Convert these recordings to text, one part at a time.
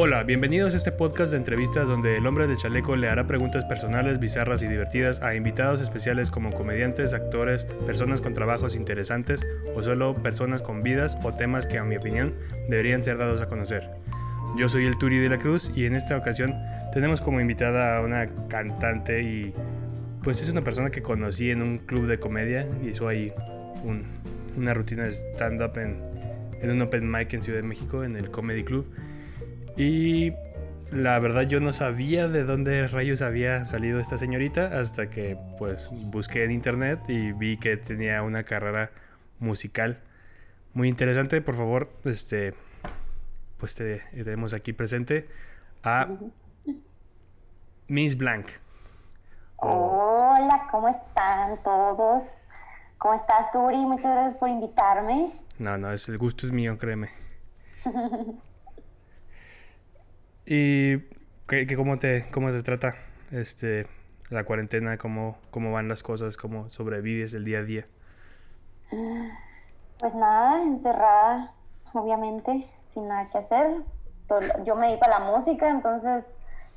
Hola, bienvenidos a este podcast de entrevistas donde el hombre de chaleco le hará preguntas personales, bizarras y divertidas a invitados especiales como comediantes, actores, personas con trabajos interesantes o solo personas con vidas o temas que a mi opinión deberían ser dados a conocer. Yo soy el Turi de la Cruz y en esta ocasión tenemos como invitada a una cantante y pues es una persona que conocí en un club de comedia, hizo ahí una rutina de stand-up en un open mic en Ciudad de México, en el Comedy Club. Y la verdad yo no sabía de dónde rayos había salido esta señorita hasta que pues busqué en internet y vi que tenía una carrera musical muy interesante. Por favor, este pues te tenemos aquí presente a Miss Blank. Hola, ¿cómo están todos? ¿Cómo estás, Turi? Muchas gracias por invitarme. No, no, es, el gusto es mío, créeme. ¿Y qué, cómo, te, cómo te trata este, la cuarentena? ¿Cómo, ¿Cómo van las cosas? ¿Cómo sobrevives el día a día? Pues nada, encerrada, obviamente, sin nada que hacer. Yo me iba a la música, entonces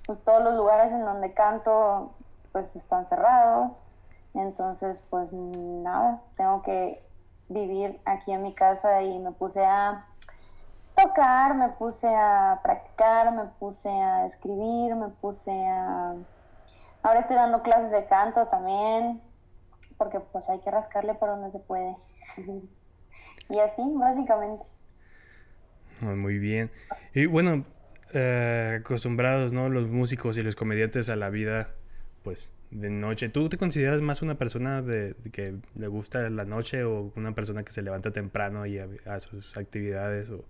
pues todos los lugares en donde canto pues están cerrados. Entonces pues nada, tengo que vivir aquí en mi casa y me puse a tocar, me puse a practicar, me puse a escribir, me puse a... Ahora estoy dando clases de canto también, porque pues hay que rascarle por donde se puede. y así, básicamente. Muy bien. Y bueno, eh, acostumbrados, ¿no? Los músicos y los comediantes a la vida, pues, de noche. ¿Tú te consideras más una persona de, que le gusta la noche o una persona que se levanta temprano y a sus actividades o...?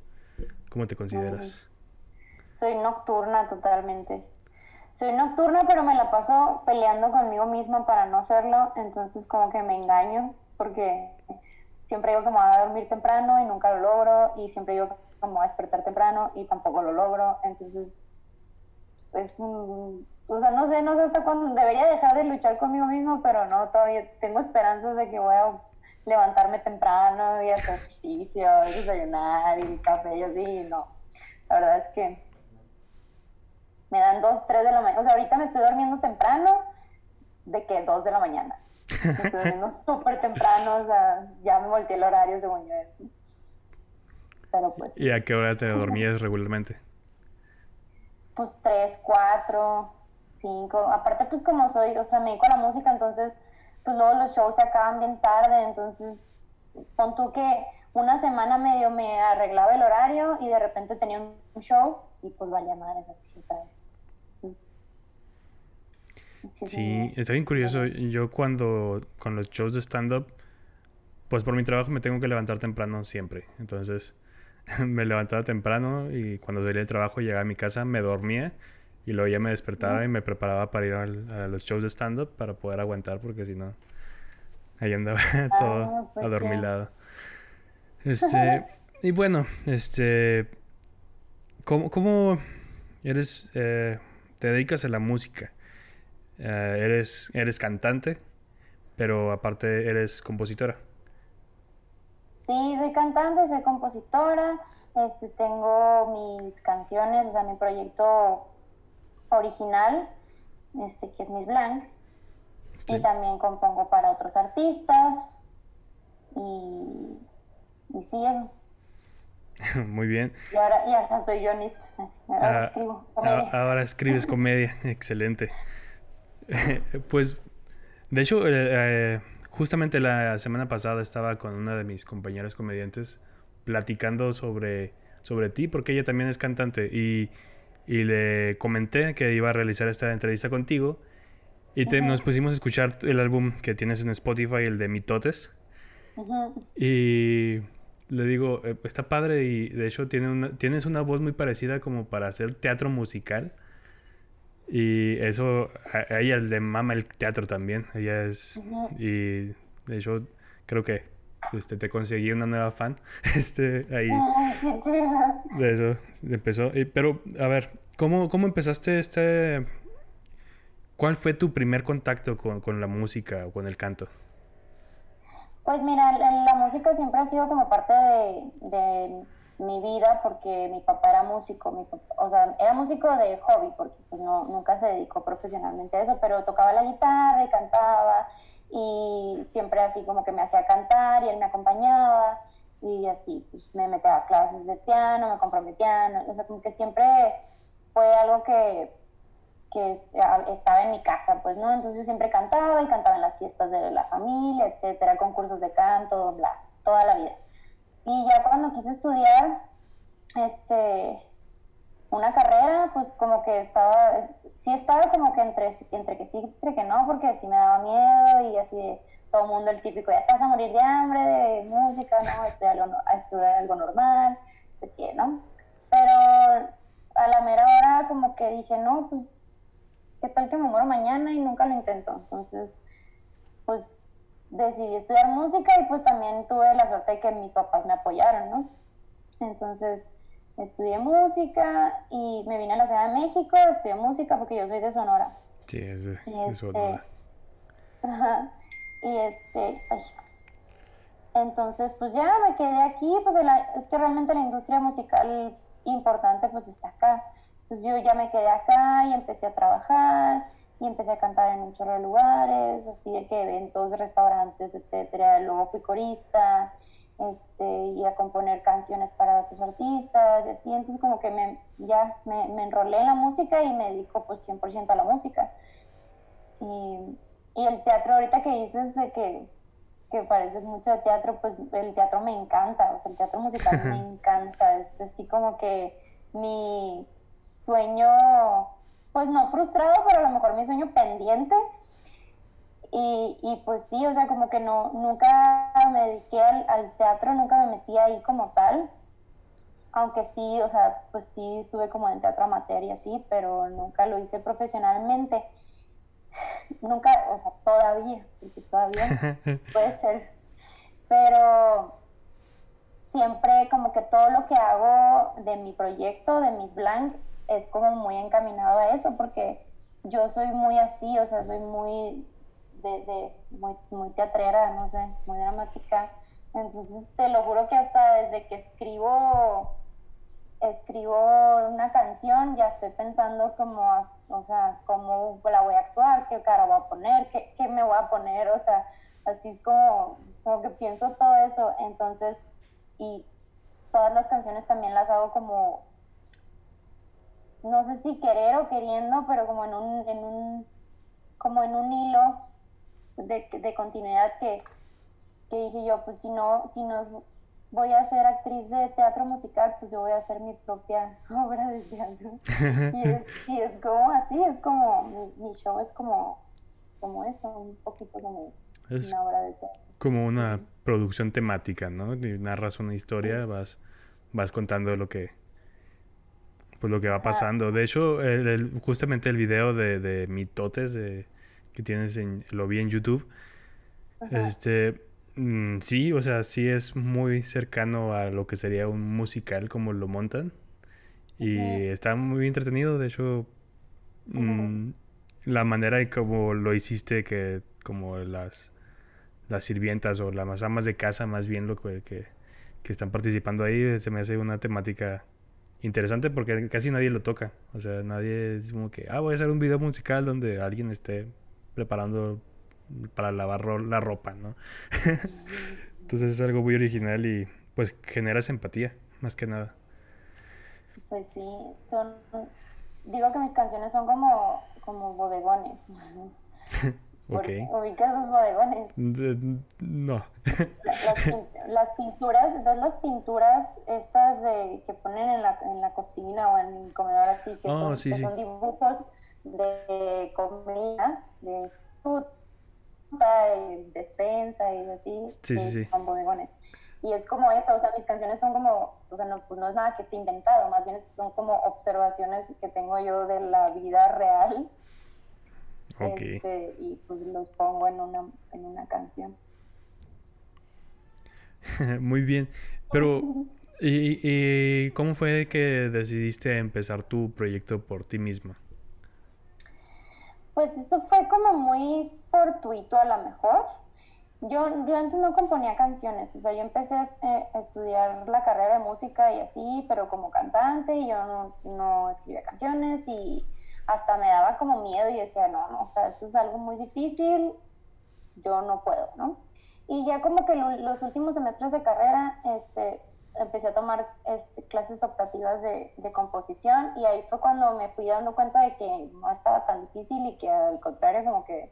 ¿Cómo te consideras? Soy nocturna totalmente. Soy nocturna, pero me la paso peleando conmigo misma para no serlo, entonces como que me engaño, porque siempre digo que me voy a dormir temprano y nunca lo logro, y siempre digo que me voy a despertar temprano y tampoco lo logro, entonces es un... O sea, no sé, no sé hasta cuándo debería dejar de luchar conmigo mismo, pero no, todavía tengo esperanzas de que voy a levantarme temprano y hacer ejercicio, y desayunar y café y así, no. La verdad es que me dan dos, tres de la mañana. O sea, ahorita me estoy durmiendo temprano, de que dos de la mañana. Me estoy durmiendo súper temprano, o sea, ya me volteé el horario según yo así. Pero pues. ¿Y a qué hora te dormías regularmente? Pues tres, cuatro, cinco. Aparte, pues como soy, o sea, me dedico a la música, entonces pues luego los shows se acaban bien tarde, entonces pon tú que una semana medio me arreglaba el horario y de repente tenía un show y pues vaya madre, así otra vez. Sí, está bien curioso. Yo cuando con los shows de stand-up, pues por mi trabajo me tengo que levantar temprano siempre. Entonces me levantaba temprano y cuando salía del trabajo llegaba a mi casa, me dormía y luego ya me despertaba y me preparaba para ir a los shows de stand-up para poder aguantar, porque si no, ahí andaba todo ah, pues adormilado. Este, y bueno, este, ¿cómo, cómo eres, eh, te dedicas a la música? Eh, eres, eres cantante, pero aparte eres compositora. Sí, soy cantante, soy compositora, este, tengo mis canciones, o sea, mi proyecto original, este, que es Miss Blanc, y también compongo para otros artistas, y, y sí, eso. Muy bien. Y ahora, y ahora soy guionista, ahora ah, escribo comedia. Ahora escribes comedia, excelente. pues, de hecho, eh, eh, justamente la semana pasada estaba con una de mis compañeras comediantes platicando sobre, sobre ti, porque ella también es cantante y y le comenté que iba a realizar esta entrevista contigo y nos pusimos a escuchar el álbum que tienes en Spotify, el de Mitotes. Y le digo, eh, está padre y de hecho tiene una, tienes una voz muy parecida como para hacer teatro musical. Y eso, a, ella le mama el teatro también. Ella es... Y de hecho, creo que este, te conseguí una nueva fan. Este, ahí. de eso empezó. pero, a ver, ¿cómo, ¿cómo empezaste este... ¿Cuál fue tu primer contacto con, con la música o con el canto? Pues mira, la, música siempre ha sido como parte de, mi vida porque mi papá era músico, mi o sea, era músico de hobby porque pues, no, nunca se dedicó profesionalmente a eso, pero tocaba la guitarra y cantaba y siempre así como que me hacía cantar y él me acompañaba y así, pues me metía a clases de piano, me compró mi piano, o sea, como que siempre fue algo que, que estaba en mi casa, pues, ¿no? Entonces yo siempre cantaba y cantaba en las fiestas de la familia, etcétera, concursos de canto, bla, toda la vida. Y ya cuando quise estudiar, este, una carrera, pues como que estaba, sí estaba como que entre, entre que sí, entre que no, porque sí me daba miedo y así todo el mundo el típico, ya te vas a morir de hambre, de música, ¿no? Estudiar algo, estudiar algo normal, no sé qué, ¿no? Pero a la mera hora como que dije, no, pues, ¿qué tal que me muero mañana? Y nunca lo intento. Entonces, pues decidí estudiar música y pues también tuve la suerte de que mis papás me apoyaron, ¿no? Entonces, estudié música y me vine a la Ciudad de México, estudié música porque yo soy de Sonora. Sí, es de, este, Sonora. Ajá, y este, entonces pues ya me quedé aquí, pues es que realmente la industria musical importante pues está acá. Entonces yo ya me quedé acá y empecé a trabajar y empecé a cantar en un chorro de lugares, así de que eventos, restaurantes, etcétera. Luego fui corista, este, y a componer canciones para otros artistas y así. Entonces como que me, ya me, me enrolé en la música y me dedico pues 100% a la música. Y, y, el teatro ahorita que dices de que, que parece mucho de teatro, pues el teatro me encanta, o sea, el teatro musical me encanta, es así como que mi sueño, pues no frustrado, pero a lo mejor mi sueño pendiente y, y, pues sí, o sea, como que no, nunca me dediqué al, teatro, nunca me metí ahí como tal. Aunque sí, o sea, pues sí estuve como en teatro amateur y así, pero nunca lo hice profesionalmente. nunca, o sea, todavía, porque todavía puede ser. Pero siempre como que todo lo que hago de mi proyecto, de mis blank, es como muy encaminado a eso, porque yo soy muy así, o sea, soy muy de, muy, muy teatrera, no sé, muy dramática. Entonces te lo juro que hasta desde que escribo escribo una canción, ya estoy pensando como, o sea, cómo la voy a actuar, qué cara voy a poner, qué, qué me voy a poner, o sea, así es como, como que pienso todo eso. Entonces, y todas las canciones también las hago como, no sé si querer o queriendo, pero como en un, en un, como en un hilo de, de continuidad que, que, dije yo, pues si no, si no voy a ser actriz de teatro musical, pues yo voy a hacer mi propia obra de teatro. y, es, y es como así, es como, mi, show es como, como eso, un poquito como una obra de teatro. Como una producción temática, ¿no? narras una historia, vas, vas contando lo que, pues lo que va pasando. De hecho, justamente el video de, de Mitotes de que tienes en, lo vi en YouTube. Este, mm, sí, o sea, sí es muy cercano a lo que sería un musical como lo montan. Y está muy entretenido, de hecho, mm, la manera en como lo hiciste, que como las, las sirvientas o las amas de casa, más bien lo que, que, que están participando ahí, se me hace una temática interesante porque casi nadie lo toca. O sea, nadie es como que, ah, voy a hacer un video musical donde alguien esté preparando para lavar la ropa, ¿no? Entonces es algo muy original y pues generas empatía, más que nada. Pues sí, son, digo que mis canciones son como, como bodegones. Okay. ¿Ubicas los bodegones? no. las, pinturas, ¿ves las pinturas estas de que ponen en la, en la cocina o en el comedor así, que, oh, son, que son dibujos de comida, de fruta, de despensa y así, sí, sí, con bodegones. Y es como eso, o sea, mis canciones son como, o sea, no, pues no es nada que esté inventado, más bien son como observaciones que tengo yo de la vida real. Este, y pues los pongo en una, en una canción. Muy bien, pero ¿y, ¿y, cómo fue que decidiste empezar tu proyecto por ti misma? Pues eso fue como muy fortuito a lo mejor. yo, antes no componía canciones, o sea, yo empecé a, eh, estudiar la carrera de música y así, pero como cantante, y yo no, no, escribía canciones y hasta me daba como miedo y decía, no, no, o sea, eso es algo muy difícil, yo no puedo, ¿no? Y ya como que los últimos semestres de carrera, este, empecé a tomar este, clases optativas de, de, composición y ahí fue cuando me fui dando cuenta de que no estaba tan difícil y que al contrario como que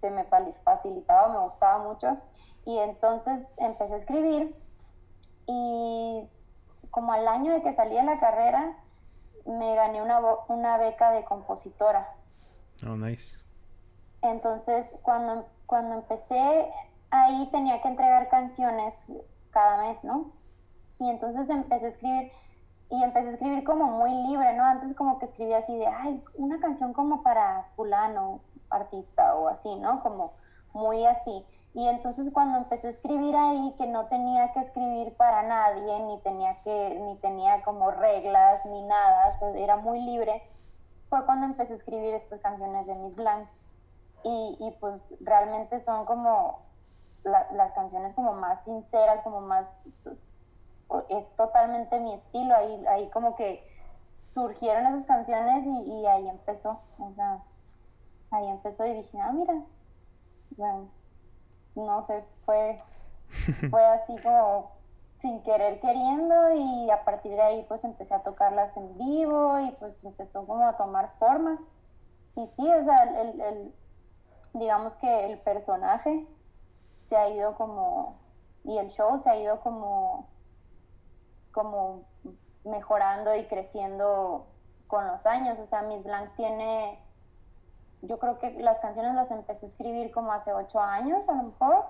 se me facilitaba, me gustaba mucho. Y entonces empecé a escribir y como al año de que salí de la carrera, me gané una, una beca de compositora. Oh, nice. Entonces, cuando, cuando empecé, ahí tenía que entregar canciones cada mes, ¿no? Y entonces empecé a escribir, y empecé a escribir como muy libre, ¿no? Antes como que escribía así de, ay, una canción como para fulano, artista o así, ¿no? Como muy así. Y entonces cuando empecé a escribir ahí, que no tenía que escribir para nadie, ni tenía que, ni tenía como reglas, ni nada, era muy libre, fue cuando empecé a escribir estas canciones de Miss Blanc. Y, y pues realmente son como las canciones como más sinceras, como más, es totalmente mi estilo, ahí, ahí como que surgieron esas canciones y, y ahí empezó, o sea, ahí empezó y dije, ah, mira, bueno, no sé, fue, fue así como sin querer queriendo y a partir de ahí pues empecé a tocarlas en vivo y pues empezó como a tomar forma. Y sí, o sea, el, el digamos que el personaje se ha ido como, y el show se ha ido como, como mejorando y creciendo con los años. O sea, Miss Blanc tiene yo creo que las canciones las empecé a escribir como hace ocho años, a lo mejor.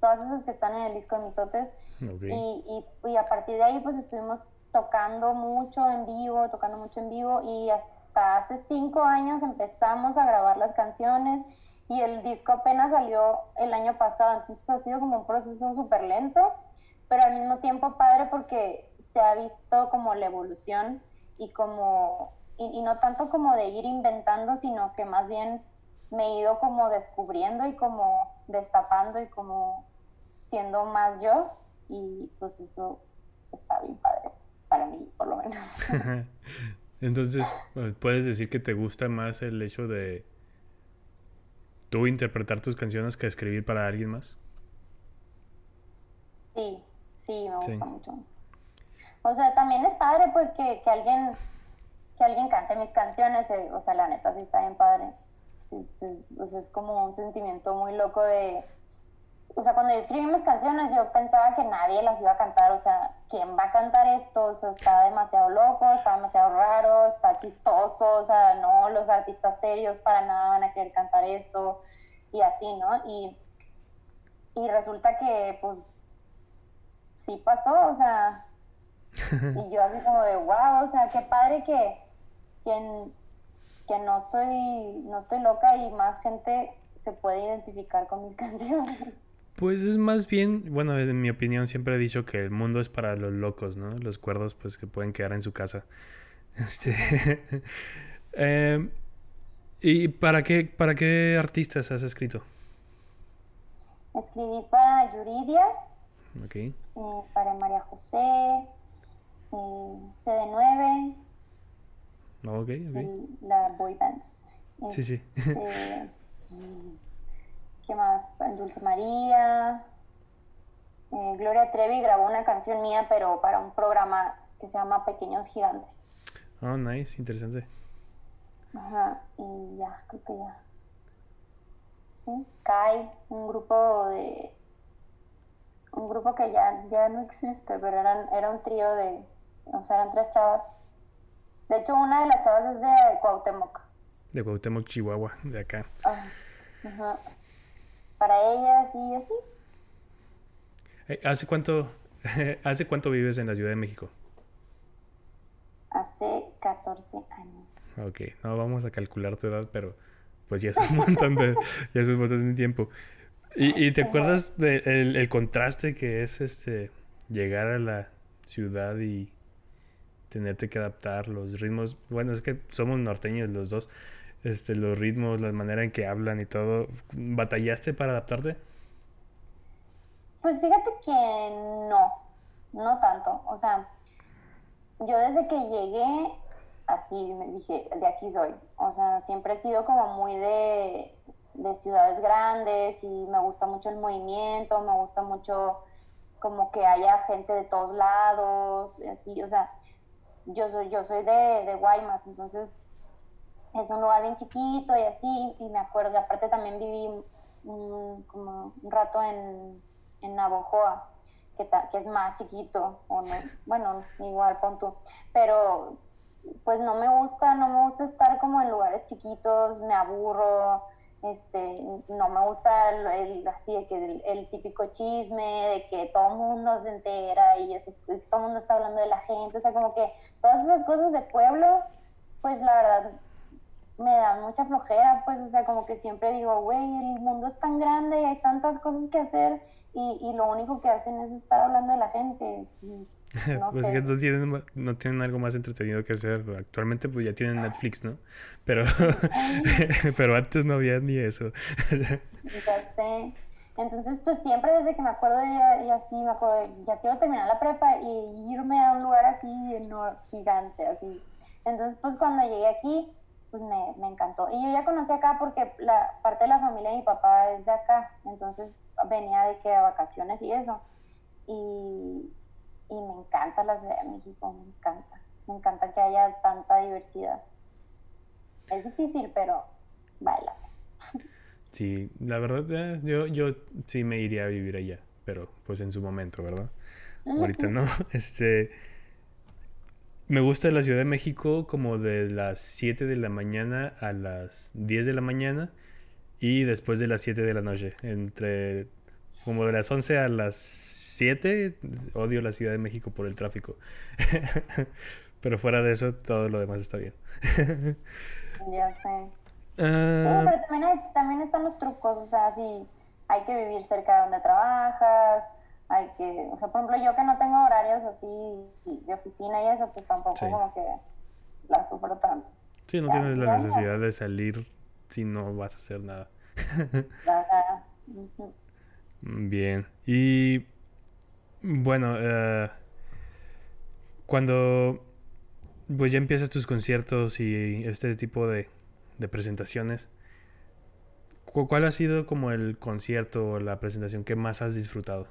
Todas esas que están en el disco de Mitotes. Y, y, a partir de ahí, pues estuvimos tocando mucho en vivo, tocando mucho en vivo. Y hasta hace cinco años empezamos a grabar las canciones. Y el disco apenas salió el año pasado. Entonces ha sido como un proceso súper lento, pero al mismo tiempo padre porque se ha visto como la evolución y como y, no tanto como de ir inventando, sino que más bien me he ido como descubriendo y como destapando y como siendo más yo y pues eso está bien padre para mí por lo menos. Entonces, pues, puedes decir que te gusta más el hecho de tú interpretar tus canciones que escribir para alguien más. Sí, sí, me gusta mucho. O sea, también es padre pues que, que alguien que alguien cante mis canciones, eh, o sea, la neta sí está bien padre. Sí, pues es como un sentimiento muy loco de... O sea, cuando yo escribí mis canciones yo pensaba que nadie las iba a cantar, o sea, ¿quién va a cantar esto? O sea, está demasiado loco, está demasiado raro, está chistoso, o sea, no, los artistas serios para nada van a querer cantar esto y así, ¿no? Y, y resulta que, pues, sí pasó, o sea, y yo así como de, wow, o sea, qué padre que, que, que no, estoy, no estoy loca y más gente se puede identificar con mis canciones. Pues es más bien, bueno, en mi opinión siempre he dicho que el mundo es para los locos, ¿no? Los cuerdos pues que pueden quedar en su casa. Este, em, ¿Y para qué, para qué artistas has escrito? Escribí para Yuridia, okay. Eh, para María José, eh, CD9, Ok, ok. La boy band. Sí, sí. Este, ¿Qué más? Dulce María. Eh, Gloria Trevi grabó una canción mía, pero para un programa que se llama Pequeños Gigantes. Oh, nice, interesante. Ajá, y ya, creo que ya. ¿Sí? Kai, un grupo de. Un grupo que ya, ya no existe, pero eran, era un trío de. O sea, eran tres chavas de hecho, una de las chavas es de Cuauhtémoc. De Cuauhtémoc, Chihuahua, de acá. Ah, Para ellas y así. Eh, ¿Hace cuánto, ¿Hace cuánto vives en la Ciudad de México? Hace 14 años. Ok, no vamos a calcular tu edad, pero pues ya es un montón de, ya es un montón de tiempo. ¿Y, y te acuerdas del el contraste que es este llegar a la ciudad y tenerte que adaptar los ritmos. Bueno, es que somos norteños los dos. Este, los ritmos, la manera en que hablan y todo. ¿Batallaste para adaptarte? Pues fíjate que no, no tanto. O sea, yo desde que llegué, así me dije, de aquí soy. O sea, siempre he sido como muy de, de ciudades grandes y me gusta mucho el movimiento, me gusta mucho como que haya gente de todos lados, así, o sea, yo soy, yo soy de, de Guaymas, entonces es un lugar bien chiquito y así, y me acuerdo, aparte también viví como un rato en, en Navojoa, que, que es más chiquito, o no, bueno, igual pon tú, pero pues no me gusta, no me gusta estar como en lugares chiquitos, me aburro, este, no me gusta el, así que el, típico chisme de que todo el mundo se entera y todo el mundo está hablando de la gente, o sea, como que todas esas cosas de pueblo, pues la verdad me dan mucha flojera, pues, o sea, como que siempre digo, güey, el mundo es tan grande y hay tantas cosas que hacer y, y lo único que hacen es estar hablando de la gente. pues que no tienen, no tienen algo más entretenido que hacer. Actualmente pues ya tienen Netflix, ¿no? Pero, pero antes no había ni eso. ya sé. Entonces pues siempre desde que me acuerdo ya así, me acuerdo, ya quiero terminar la prepa y irme a un lugar así no, gigante, así. Entonces pues cuando llegué aquí pues me, me encantó. Y yo ya conocí acá porque la parte de la familia de mi papá es de acá, entonces venía de que a vacaciones y eso. Y, y me encanta la Ciudad de México, me encanta. Me encanta que haya tanta diversidad. Es difícil, pero baila. Sí, la verdad, eh, yo, yo sí me iría a vivir allá, pero pues en su momento, ¿verdad? Ahorita no. Este. Me gusta la Ciudad de México como de las 7 de la mañana a las 10 de la mañana y después de las 7 de la noche. Entre como de las 11 a las 7, odio la Ciudad de México por el tráfico. pero fuera de eso, todo lo demás está bien. ya sé. Ah. pero también, también están los trucos, o sea, si hay que vivir cerca de donde trabajas, hay que, o sea, por ejemplo, yo que no tengo horarios así de oficina y eso, pues tampoco como que la sufro tanto. Sí, no tienes la necesidad de salir si no vas a hacer nada. Bien. Y bueno, eh, cuando pues ya empiezas tus conciertos y este tipo de, presentaciones, ¿cuál ha sido como el concierto o la presentación que más has disfrutado?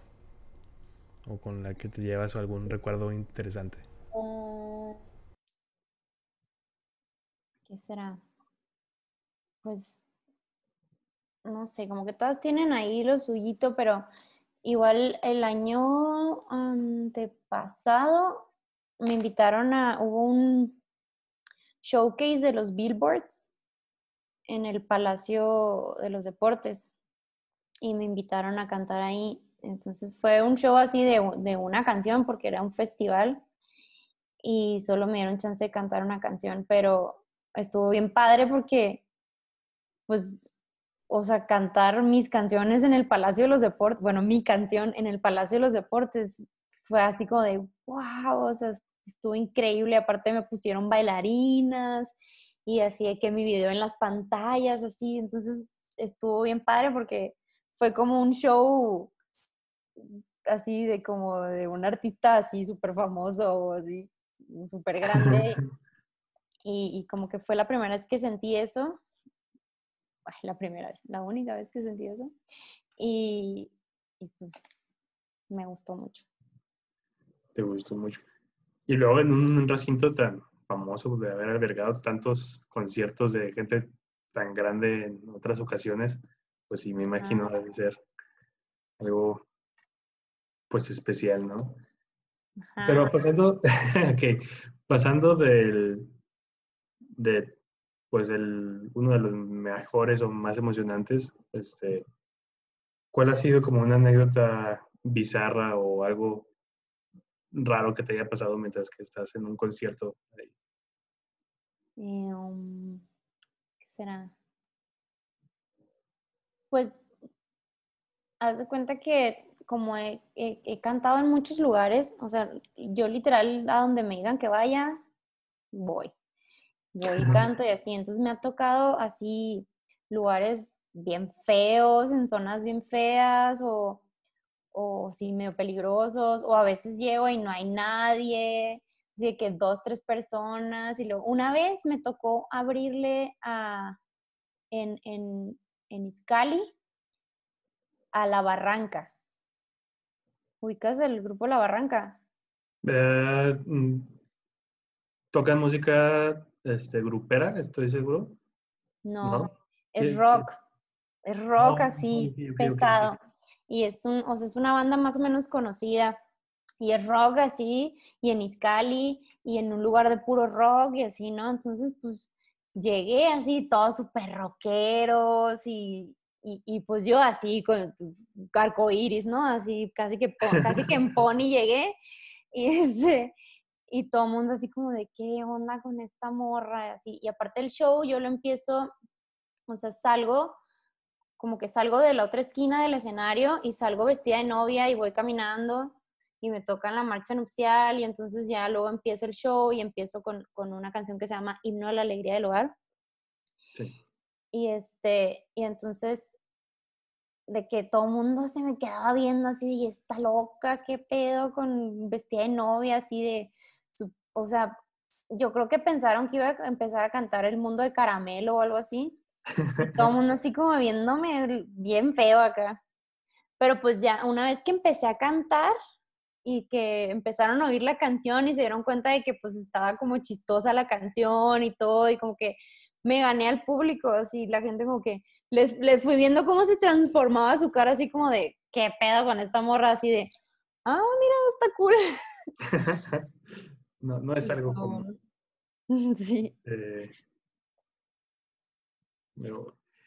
¿O con la que te llevas algún recuerdo interesante? Mm. ¿Qué será? Pues, no sé, como que todas tienen ahí lo suyito, pero Igual el año antepasado me invitaron a, hubo un showcase de los billboards en el Palacio de los Deportes y me invitaron a cantar ahí. Entonces fue un show así de, de una canción porque era un festival y solo me dieron chance de cantar una canción, pero estuvo bien padre porque pues o sea, cantar mis canciones en el Palacio de los Deportes, bueno, mi canción en el Palacio de los Deportes fue así como de, wow, o sea, estuvo increíble, aparte me pusieron bailarinas y así de que mi video en las pantallas, así, entonces estuvo bien padre porque fue como un show así de como de un artista así súper famoso o así súper grande y, y como que fue la primera vez que sentí eso la primera vez, la única vez que sentí eso. Y, pues me gustó mucho. Te gustó mucho. Y luego en un recinto tan famoso de haber albergado tantos conciertos de gente tan grande en otras ocasiones, pues sí, me imagino debe ser algo pues especial, ¿no? Pero pasando, okay, pasando del, de pues el, uno de los mejores o más emocionantes. Este, ¿Cuál ha sido como una anécdota bizarra o algo raro que te haya pasado mientras que estás en un concierto ahí? Um, ¿Qué será? Pues, haz de cuenta que como he, he, cantado en muchos lugares, o sea, yo literal a donde me digan que vaya, voy voy y canto y así. Entonces me ha tocado así lugares bien feos, en zonas bien feas o, o sí medio peligrosos, o a veces llego y no hay nadie, así que dos, tres personas, y luego una vez me tocó abrirle a, en, en, en Iscali a La Barranca. ¿Ubicas el grupo La Barranca? Eh, mm, ¿Tocan música este, grupera, estoy seguro? No, es rock. Es rock así, pesado. Y es, un, o sea, es una banda más o menos conocida. Y es rock así, y en Iscali, y en un lugar de puro rock, y así, ¿no? Entonces, pues, llegué así, todos súper rockeros, y, y, pues yo así, con carco iris, ¿no? Así, casi que, casi que en pony llegué, y ese, y todo el mundo así como de qué onda con esta morra, así. Y aparte del show, yo lo empiezo, o sea, salgo, como que salgo de la otra esquina del escenario y salgo vestida de novia y voy caminando y me tocan la marcha nupcial y entonces ya luego empieza el show y empiezo con, con una canción que se llama Himno a la Alegría del Hogar. Sí. Y este, y entonces de que todo el mundo se me quedaba viendo así, y está loca, qué pedo con vestida de novia, así de, o sea, yo creo que pensaron que iba a empezar a cantar El Mundo de Caramelo o algo así. Todo el mundo así como viéndome bien feo acá. Pero pues ya, una vez que empecé a cantar y que empezaron a oír la canción y se dieron cuenta de que pues estaba como chistosa la canción y todo y como que me gané al público, así la gente como que les, les fui viendo cómo se transformaba su cara así como de, qué pedo con esta morra, así de, ah, mira, está cool. No, no es algo como Sí. Eh,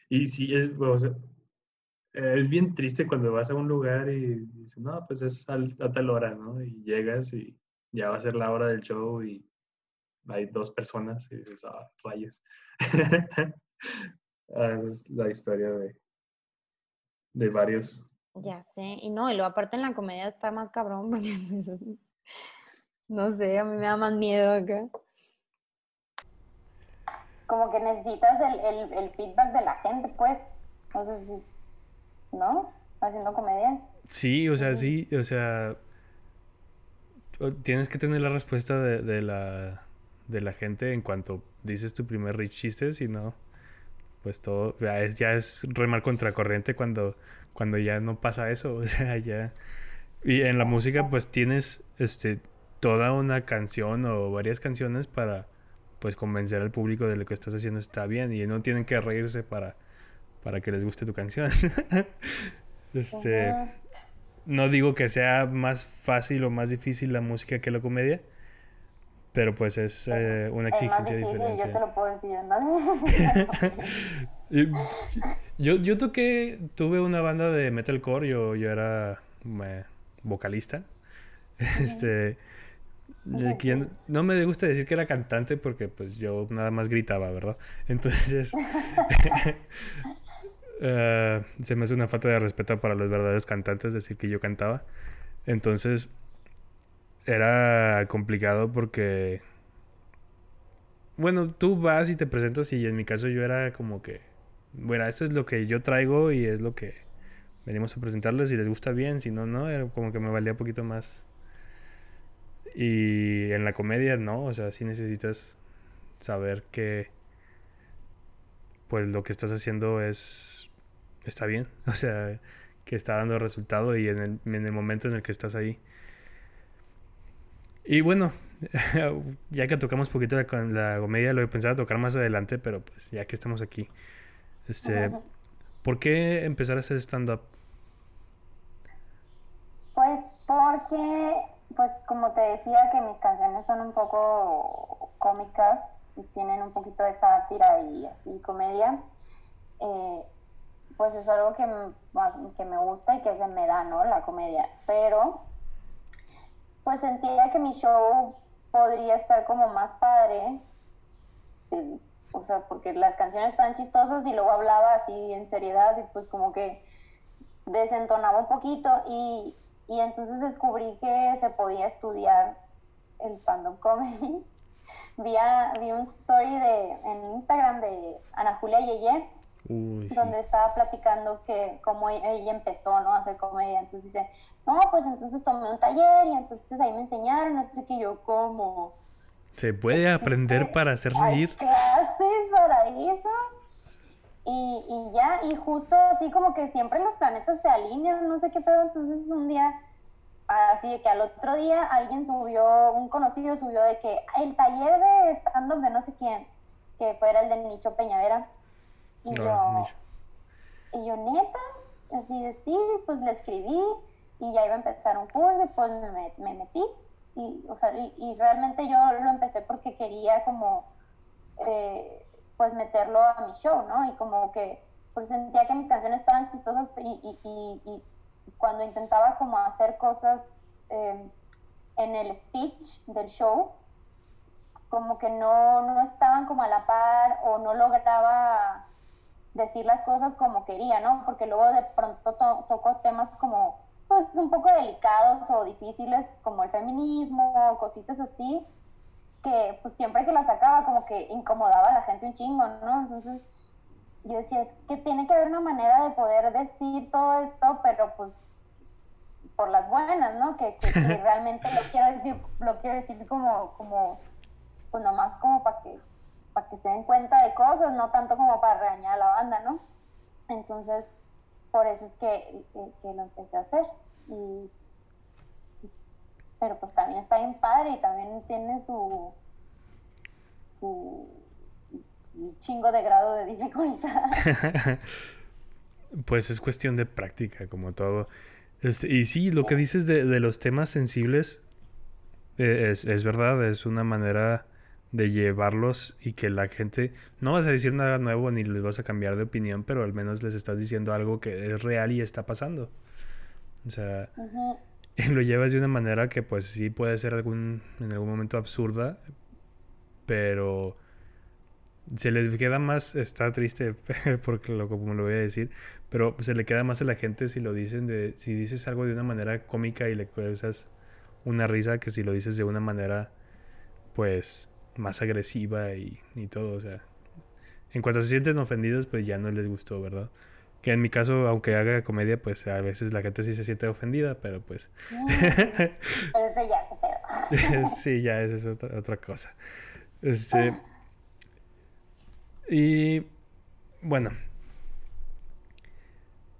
y sí, es, es bien triste cuando vas a un lugar y dices, no, pues es a, tal hora, ¿no? Y llegas y ya va a ser la hora del show y hay dos personas y dices, ah, rayos. Ah, esa es la historia de, de varios. Ya sé, y no, y luego aparte en la comedia está más cabrón porque No sé, a mí me da más miedo acá. Como que necesitas el, el, feedback de la gente, pues. No sé si. ¿No? Haciendo comedia. Sí, o sea, sí, o sea. Tienes que tener la respuesta de, de la, de la gente en cuanto dices tu primer rich chiste, si no, pues todo ya es, ya es remar contracorriente cuando, cuando ya no pasa eso, o sea, ya... Y en la música pues tienes, este, toda una canción o varias canciones para pues convencer al público de lo que estás haciendo está bien y no tienen que reírse para, para que les guste tu canción. este, no digo que sea más fácil o más difícil la música que la comedia, pero pues es eh, una exigencia diferente. Yo te lo puedo decir, yo, yo toqué, tuve una banda de metalcore, yo, yo era eh, vocalista. Este, no me gusta decir que era cantante porque pues yo nada más gritaba, ¿verdad? Entonces eh, se me hace una falta de respeto para los verdaderos cantantes decir que yo cantaba. Entonces era complicado porque bueno, tú vas y te presentas y en mi caso yo era como que bueno, esto es lo que yo traigo y es lo que venimos a presentarles si les gusta bien, si no, no, era como que me valía un poquito más y en la comedia no, o sea, sí necesitas saber que pues lo que estás haciendo es está bien, o sea, que está dando resultado y en el, en el momento en el que estás ahí. Y bueno, ya que tocamos poquito la, la comedia, lo he pensado tocar más adelante, pero pues ya que estamos aquí, este, ¿por qué empezar a hacer stand-up? Pues porque pues como te decía que mis canciones son un poco cómicas y tienen un poquito de sátira y así comedia, eh, pues es algo que, que me gusta y que se me da, ¿no? La comedia. Pero, pues sentía que mi show podría estar como más padre, o sea, porque las canciones están chistosas y luego hablaba así en seriedad y pues como que desentonaba un poquito y, y entonces descubrí que se podía estudiar el stand-up comedy. vi, vi un story de, en Instagram de Ana Julia Yeye donde estaba platicando que cómo e-, ella empezó, ¿no? A hacer comedia. Entonces dice, no, pues entonces tomé un taller y entonces ahí me enseñaron, no sé qué yo como... Se puede aprender para hacer reír. clases para eso. Y, y ya, y justo así como que siempre los planetas se alinean, no sé qué pedo, entonces un día así de que al otro día alguien subió, un conocido subió de que el taller de stand-up de no sé quién, que fuera el de Nicho Peñavera. Y yo, y yo, neta, así de sí, pues le escribí y ya iba a empezar un curso y pues me, me metí. Y, o sea, y, realmente yo lo empecé porque quería como, eh, pues meterlo a mi show, ¿no? Y como que, pues sentía que mis canciones estaban chistosas y, y, y cuando intentaba como hacer cosas eh, en el speech del show, como que no, no estaban como a la par o no lograba decir las cosas como quería, ¿no? Porque luego de pronto tocó temas como, pues, un poco delicados o difíciles, como el feminismo, o cositas así, que pues siempre que las sacaba como que incomodaba a la gente un chingo, ¿no? Entonces yo decía, es que tiene que haber una manera de poder decir todo esto, pero pues por las buenas, ¿no? Que, realmente lo quiero decir, lo quiero decir como, como pues nomás como para que, para que se den cuenta de cosas, no tanto como para regañar a la banda, ¿no? Entonces, por eso es que, que, lo empecé a hacer. Y, pero pues también está bien padre y también tiene su, su chingo de grado de dificultad. pues es cuestión de práctica, como todo. Este, y sí, lo que dices de, de los temas sensibles eh, es, es, verdad, es una manera de llevarlos y que la gente, no vas a decir nada nuevo ni les vas a cambiar de opinión, pero al menos les estás diciendo algo que es real y está pasando. O sea, lo llevas de una manera que pues sí puede ser algún, en algún momento absurda, pero se les queda más, está triste porque lo, como lo voy a decir, pero se le queda más a la gente si lo dicen de, si dices algo de una manera cómica y le causas una risa que si lo dices de una manera pues más agresiva y, y todo, o sea, en cuanto se sienten ofendidos, pues ya no les gustó, ¿verdad? Que en mi caso, aunque haga comedia, pues a veces la gente sí se siente ofendida, pero pues... pero eso ya se pedo. sí, ya esa es otra, otra cosa. Este... Y bueno,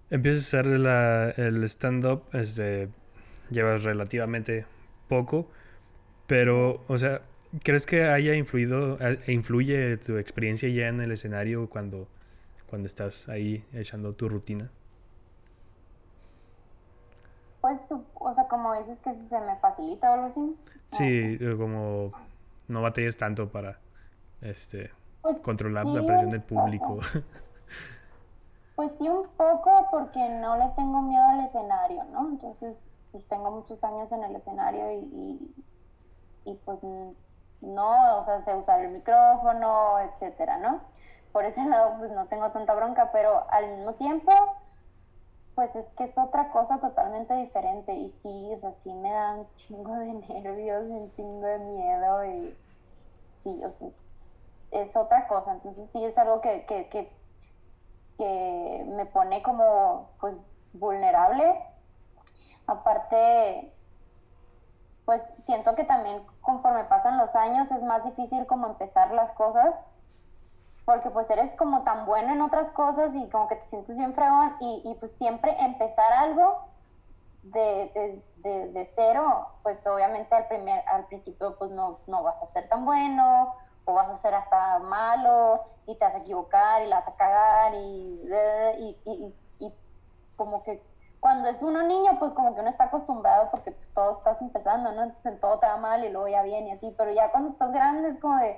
empiezas a hacer la, el stand-up, este, llevas relativamente poco, pero, o sea, ¿Crees que haya influido, e influye tu experiencia ya en el escenario cuando, cuando estás ahí echando tu rutina? Pues, o sea, como dices que se me facilita o algo así. Sí, como no batallas tanto para este pues controlar la presión del público. Pues sí, un poco porque no le tengo miedo al escenario, ¿no? Entonces, pues tengo muchos años en el escenario y, y, y pues no, o sea, sé usar el micrófono, etcétera, ¿no? Por ese lado, pues no tengo tanta bronca, pero al mismo tiempo, pues es que es otra cosa totalmente diferente. Y sí, o sea, sí me da un chingo de nervios, un chingo de miedo y sí, o sea, es otra cosa, entonces sí es algo que, que, que, que me pone como, pues, vulnerable. Aparte, pues siento que también conforme pasan los años es más difícil como empezar las cosas, porque pues eres como tan bueno en otras cosas y como que te sientes bien fregón y, y pues siempre empezar algo de, de, de, cero, pues obviamente al, primer, al principio pues no, no vas a ser tan bueno o vas a ser hasta malo y te vas a equivocar y la vas a cagar y, y, y, y como que cuando es uno niño, pues como que uno está acostumbrado porque pues todo estás empezando, ¿no? Entonces en todo te va mal y luego ya viene y así, pero ya cuando estás grande es como de,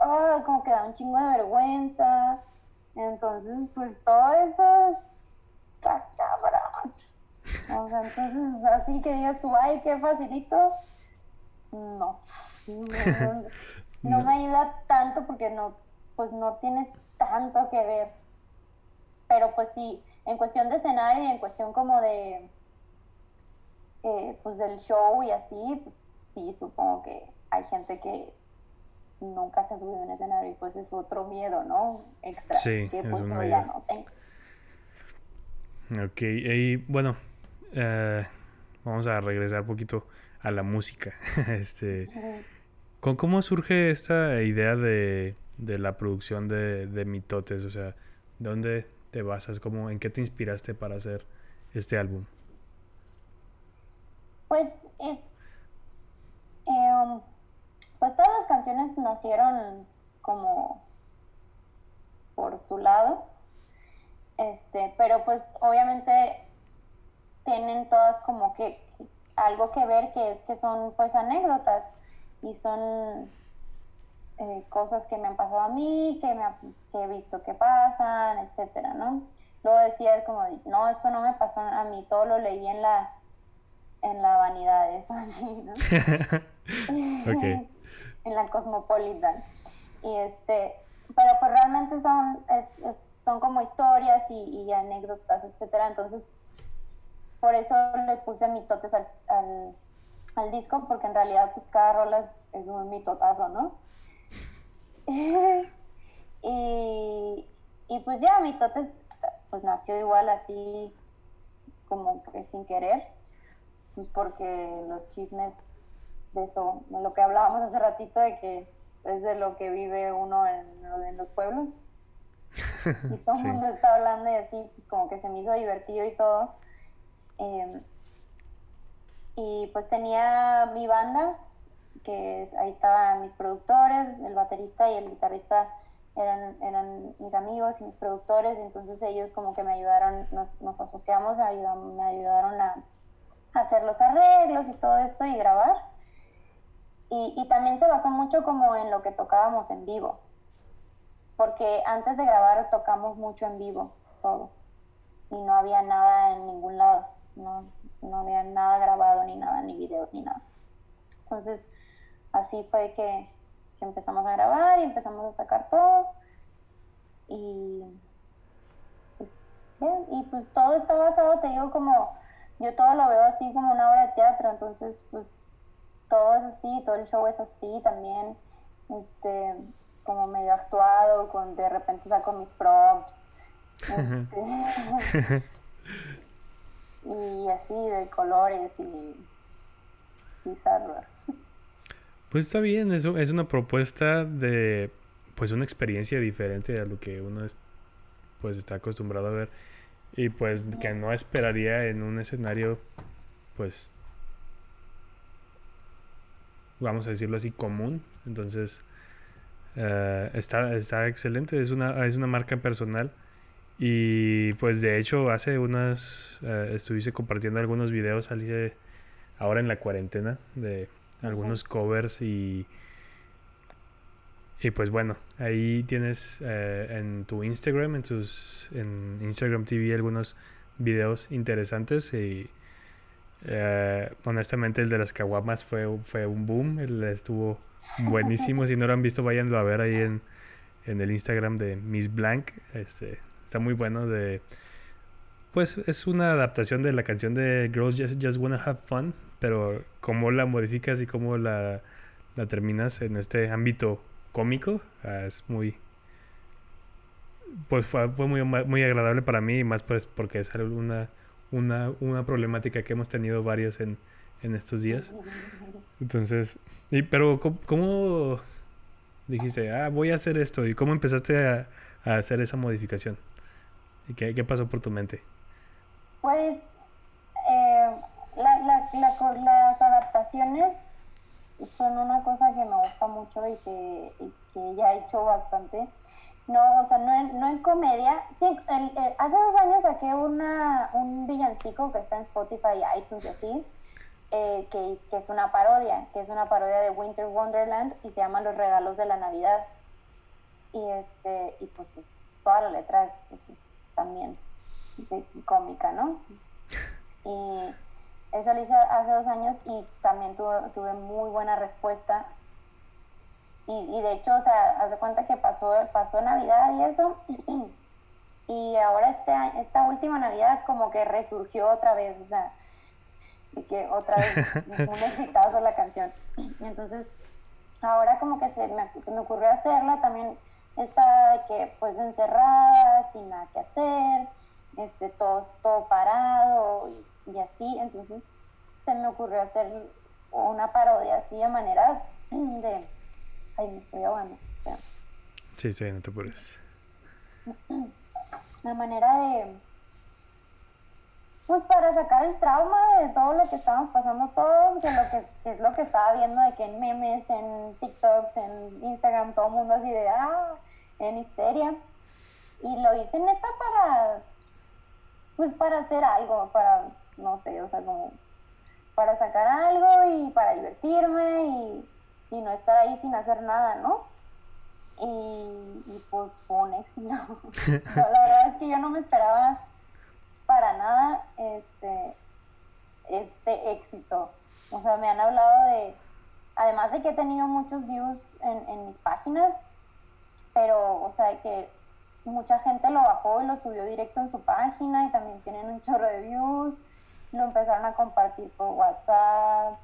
oh, como que da un chingo de vergüenza. Entonces, pues todo eso está cabrón. O sea, entonces así que digas tú, ay, qué facilito. No. No, me ayuda tanto porque no, pues no tienes tanto que ver. Pero pues sí, en cuestión de escenario y en cuestión como de, eh, pues del show y así, pues sí, supongo que hay gente que, nunca se subió en escenario y pues es otro miedo, ¿no? Extra. Sí, que es un miedo. no tengo. Ok, y bueno, eh, vamos a regresar un poquito a la música. Este, ¿con- ¿cómo surge esta idea de, de la producción de, de Mitotes? O sea, ¿dónde te basas? ¿Cómo, ¿En qué te inspiraste para hacer este álbum? Pues es. em, pues todas las canciones nacieron como por su lado. Este, pero pues obviamente tienen todas como que algo que ver que es que son pues anécdotas y son eh, cosas que me han pasado a mí, que, me que he visto que pasan, etcétera, ¿no? Luego decía como, no, esto no me pasó a mí, todo lo leí en la, en la vanidad, eso así, ¿no? Ok. En la Cosmopolitan. Y este, pero pues realmente son, es, son como historias y, anécdotas, etcétera. Entonces, por eso le puse mitotes al, al, al disco, porque en realidad pues cada rola es, es un mitotazo, ¿no? y, y pues ya, mitotes pues nació igual así como que sin querer, pues porque los chismes de eso, de lo que hablábamos hace ratito, de que es de lo que vive uno en, en los pueblos. Y todo el Sí. mundo está hablando y así, pues como que se me hizo divertido y todo. Eh, y pues tenía mi banda, que es- ahí estaban mis productores, el baterista y el guitarrista eran, eran mis amigos y mis productores, entonces ellos como que me ayudaron, nos, nos asociamos, me ayudaron a hacer los arreglos y todo esto y grabar. Y, también se basó mucho como en lo que tocábamos en vivo, porque antes de grabar tocamos mucho en vivo, todo, y no había nada en ningún lado, no, no había nada grabado ni nada, ni videos ni nada. Entonces, así fue que, que empezamos a grabar y empezamos a sacar todo. Y pues, bien, y pues todo está basado, te digo, como yo todo lo veo así como una obra de teatro, entonces pues todo es así, todo el show es así también, este, como medio actuado, con de repente saco mis props, este, y así de colores y bizarro. Pues está bien, es, u- es una propuesta de pues una experiencia diferente a lo que uno es, pues está acostumbrado a ver. Y pues que no esperaría en un escenario pues vamos a decirlo así común. Entonces eh, está, está excelente es una, es una marca personal. Y pues de hecho hace unas eh, estuviste compartiendo algunos videos hace- ahora en la cuarentena de algunos covers y y pues bueno ahí tienes eh, en tu Instagram en tus en Instagram TV algunos videos interesantes y eh, honestamente el de las caguamas fue, fue un boom estuvo buenísimo. Si no lo han visto váyanlo a ver ahí en, en el Instagram de Miss Blank. Este está muy bueno de pues es una adaptación de la canción de Girls Just, Just Wanna Have Fun, pero cómo la modificas y cómo la, la terminas en este ámbito cómico, ah, es muy... Pues fue, fue muy, muy agradable para mí más pues porque es una, una, una problemática que hemos tenido varios en, en estos días. Entonces, y, pero ¿cómo, cómo dijiste, ah, voy a hacer esto? ¿Y cómo empezaste a, a hacer esa modificación? ¿Y qué, qué pasó por tu mente? Pues eh, la- la- la las adaptaciones son una cosa que me gusta mucho y que, y que ya he hecho bastante. No, o sea, no en, no en comedia. Sí, el- hace dos años saqué una, un villancico que está en Spotify, iTunes y así, eh, que, es, que es una parodia, que es una parodia de Winter Wonderland y se llama Los regalos de la Navidad. Y este, y pues es- toda la letra es, pues, es también cómica, ¿no? Y eso lo hice hace dos años y también tuve, tuve muy buena respuesta. Y, y de hecho, o sea, haz de cuenta que pasó, pasó Navidad y eso. Y ahora este, esta última Navidad como que resurgió otra vez, o sea, que otra vez un exitazo la canción. Entonces, ahora como que se me, se me ocurrió hacerlo, también estaba de que pues encerrada, sin nada que hacer, este, todo, todo parado y, y así, entonces se me ocurrió hacer una parodia así de manera de... Me estoy ahogando. Sí, sí, no te apures. La manera de... Pues para sacar el trauma de todo lo que estamos pasando todos, de lo que, que es lo que estaba viendo de que en memes, en TikToks, en Instagram, todo el mundo así de, ah, en histeria. Y lo hice neta para, pues para hacer algo, para, no sé, o sea, como para sacar algo y para divertirme y, y no estar ahí sin hacer nada, ¿no? Y, pues fue un éxito. La verdad es que yo no me esperaba para nada este, este éxito. O sea, me han hablado de, además de que he tenido muchos views en, mis páginas, pero, o sea, que mucha gente lo bajó y lo subió directo en su página y también tienen un chorro de views. Lo empezaron a compartir por WhatsApp.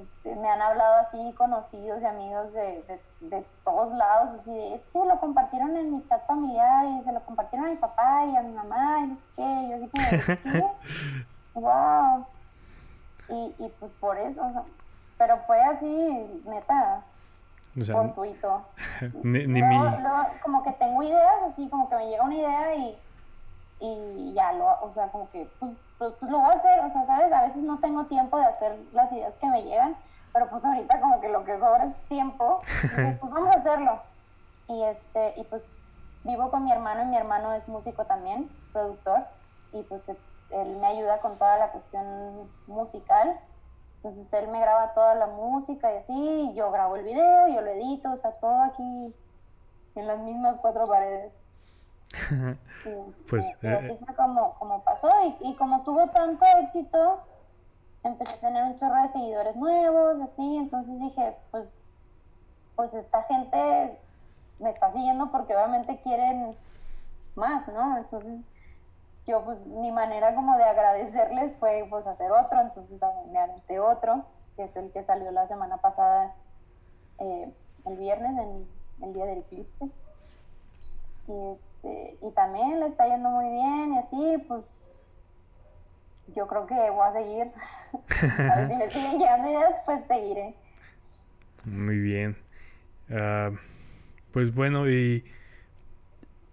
Este, me han hablado así conocidos y amigos de, de, de todos lados, así de, es que lo compartieron en mi chat familiar y se lo compartieron a mi papá y a mi mamá y no sé qué. Y yo así como, ¿qué? ¡Wow! Y, y pues por eso, o sea, pero fue así, neta, O sea, fortuito. ni, ni luego, mi... luego como que tengo ideas, así como que me llega una idea y, y ya lo, o sea, como que pues, pues, pues lo voy a hacer, o sea, ¿sabes? A veces no tengo tiempo de hacer las ideas que me llegan, pero pues ahorita como que lo que sobra es tiempo, pues vamos a hacerlo. Y este, y pues vivo con mi hermano y mi hermano es músico también, es productor, y pues él me ayuda con toda la cuestión musical. Entonces él me graba toda la música y así, y yo grabo el video, yo lo edito, o sea, todo aquí en las mismas cuatro paredes. Pues, este, y así eh, fue como, como pasó. Y, y como tuvo tanto éxito, empecé a tener un chorro de seguidores nuevos, así. Entonces dije, pues, pues esta gente me está siguiendo porque obviamente quieren más, ¿no? Entonces yo, pues, mi manera como de agradecerles fue, pues, hacer otro. Entonces me aventé otro, que es el que salió la semana pasada, eh, el viernes, en el día del eclipse. Y, este, y también le está yendo muy bien y así, pues yo creo que voy a seguir. a ver si me siguen llegando ideas, pues seguiré. Muy bien. Ah, pues bueno, y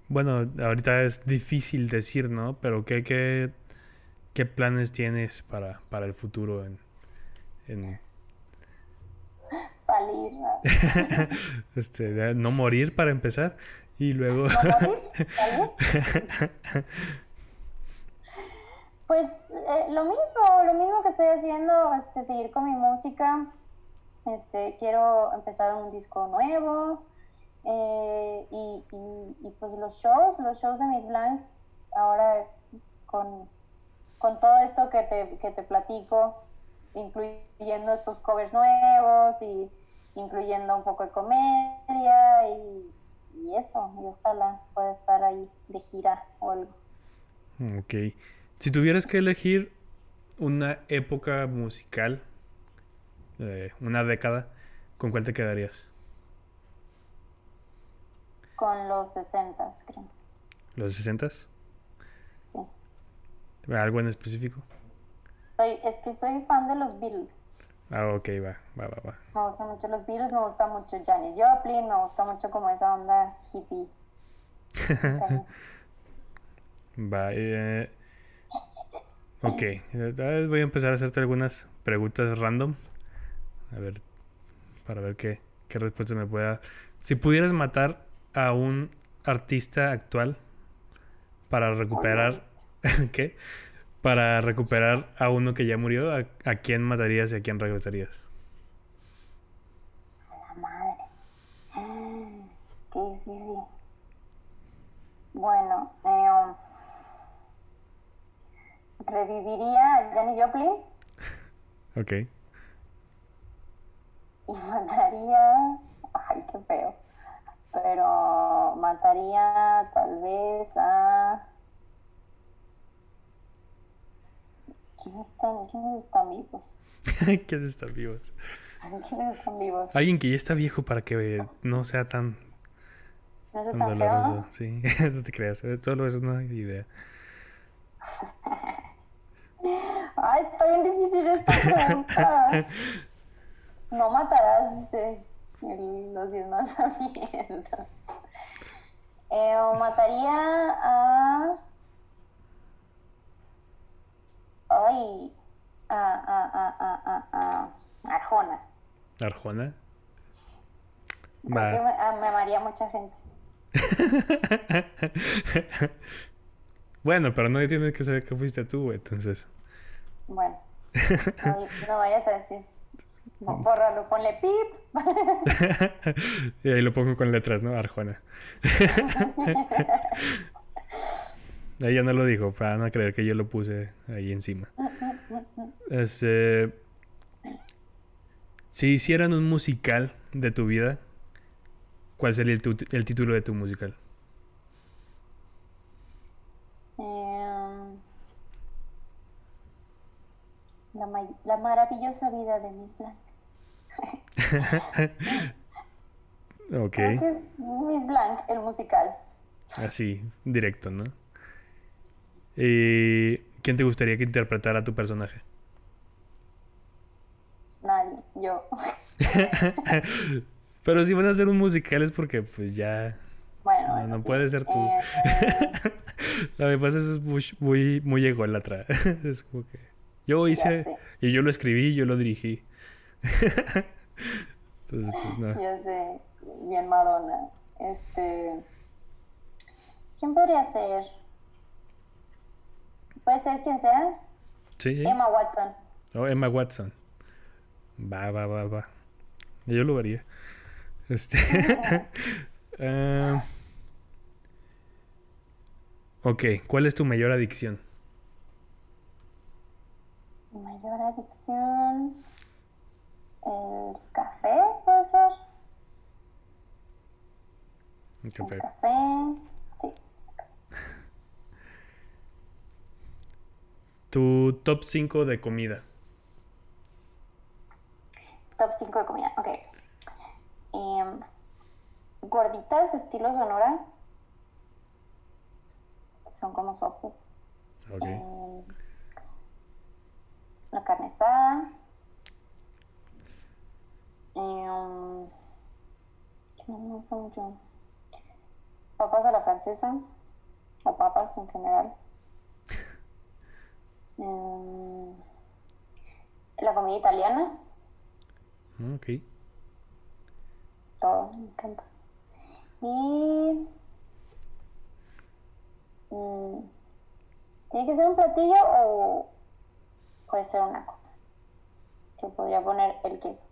bueno, ahorita es difícil decir, ¿no? Pero ¿qué, qué, qué planes tienes para, para el futuro en, en Salir. ¿no? este, no morir para empezar y luego. Pues eh, lo mismo, lo mismo que estoy haciendo, este, seguir con mi música. Este, quiero empezar un disco nuevo. eh, y, y, y, pues los shows, los shows de Miss Blanc, ahora con, con todo esto que te, que te platico, incluyendo estos covers nuevos y incluyendo un poco de comedia y, y eso, y ojalá pueda estar ahí de gira o algo. Ok. Si tuvieras que elegir una época musical, eh, una década, ¿con cuál te quedarías? Con los 60, creo. ¿Los 60 Sí. ¿Algo en específico? Soy, es que soy fan de los Beatles. Ah, ok, va, va, va, va. Me gustan mucho los Beatles, me gusta mucho Janis Joplin, me gusta mucho como esa onda hippie. Va, eh, ok, voy a empezar a hacerte algunas preguntas random. A ver, para ver qué, qué respuesta me pueda dar. Si pudieras matar a un artista actual para recuperar, ¿qué? Para recuperar a uno que ya murió, ¿a, a quién matarías y a quién regresarías? La madre. Mm, Qué difícil. Bueno, eh, reviviría a Janis Joplin Ok. y mataría. Ay, qué feo. Pero mataría tal vez a. ¿Quiénes están, quiénes están vivos? ¿Quiénes están vivos? ¿Quiénes están vivos? Alguien que ya está viejo para que no sea tan, No sé tan doloroso. Sí, no te creas. eh, Solo es una idea. Ay, está bien difícil esta pregunta. No matarás, dice el- los diez mandamientos. Eh, o mataría a. Ay. A. A. A. Arjona. Arjona. Va. me, a- me amaría mucha gente. bueno, pero nadie tiene que saber que fuiste tú. Entonces. Bueno. No, no vayas a decir. Bórralo, ponle pip. y ahí lo pongo con letras, ¿no? Arjona. Ya no lo dijo, para no creer que yo lo puse ahí encima. Este, si hicieran un musical de tu vida, ¿cuál sería el, tu- el título de tu musical? Em, la, ma- la maravillosa vida de Miss Blanc. ok, es Miss Blanc, el musical. así, directo, ¿no? ¿Y quién te gustaría que interpretara a tu personaje? Nadie, yo. Pero si van a hacer un musical es porque pues ya... Bueno, No, bueno, no sí. puede ser tú. Eh, Lo que pasa es muy, muy, muy ególatra. Es como que yo hice y yo lo escribí y yo lo dirigí. Entonces, pues no. ya sé, bien Madonna. Este. ¿Quién podría ser? ¿Puede ser quien sea? Sí, sí. Emma Watson. Oh, Emma Watson. Va, va, va, va. Yo lo haría. Este. ah, ok, ¿cuál es tu mayor adicción? Mi mayor adicción. El café, puede ser. El café. El café. Sí. Tu top 5 de comida. Top 5 de comida. Ok. Em, gorditas estilo Sonora. Son como sopes. Ok. Em, la carne asada. Em, ¿Qué más me gusta mucho? Papas a la francesa. O papas en general. Em, la comida italiana. Ok. Todo, me encanta. Y. mm, ¿Tiene que ser un platillo o puede ser una cosa? Que podría poner el queso.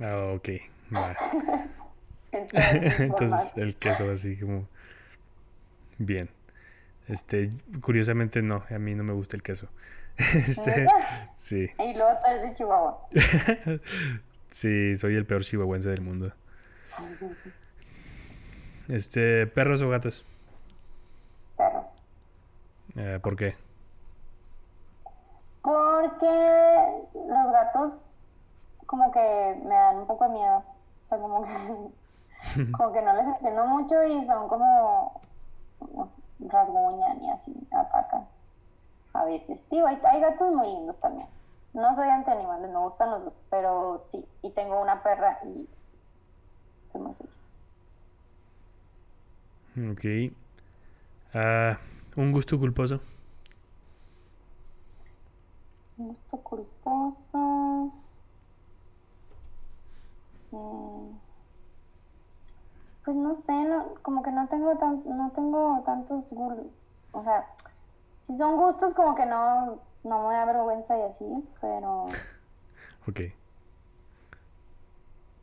Ah, ok. Entonces, el queso así como... Bien. Este, curiosamente no, a mí no me gusta el queso. Este, sí. Y luego tú eres de Chihuahua. Sí, soy el peor chihuahuense del mundo. Este, perros o gatos. Perros. Eh, ¿por qué? Porque los gatos como que me dan un poco de miedo. O sea, como que, como que no les entiendo mucho y son como rasguñan y así atacan. A veces. Digo, hay, hay gatos muy lindos también. No soy anti animales, me gustan los dos, pero sí. Y tengo una perra y soy muy feliz. Ok. Ah, ¿Un gusto culposo? Un gusto culposo. Mm, Pues no sé, no, como que no tengo tan, no tengo tantos gustos. O sea, si son gustos como que no, no me da vergüenza y así, pero Ok.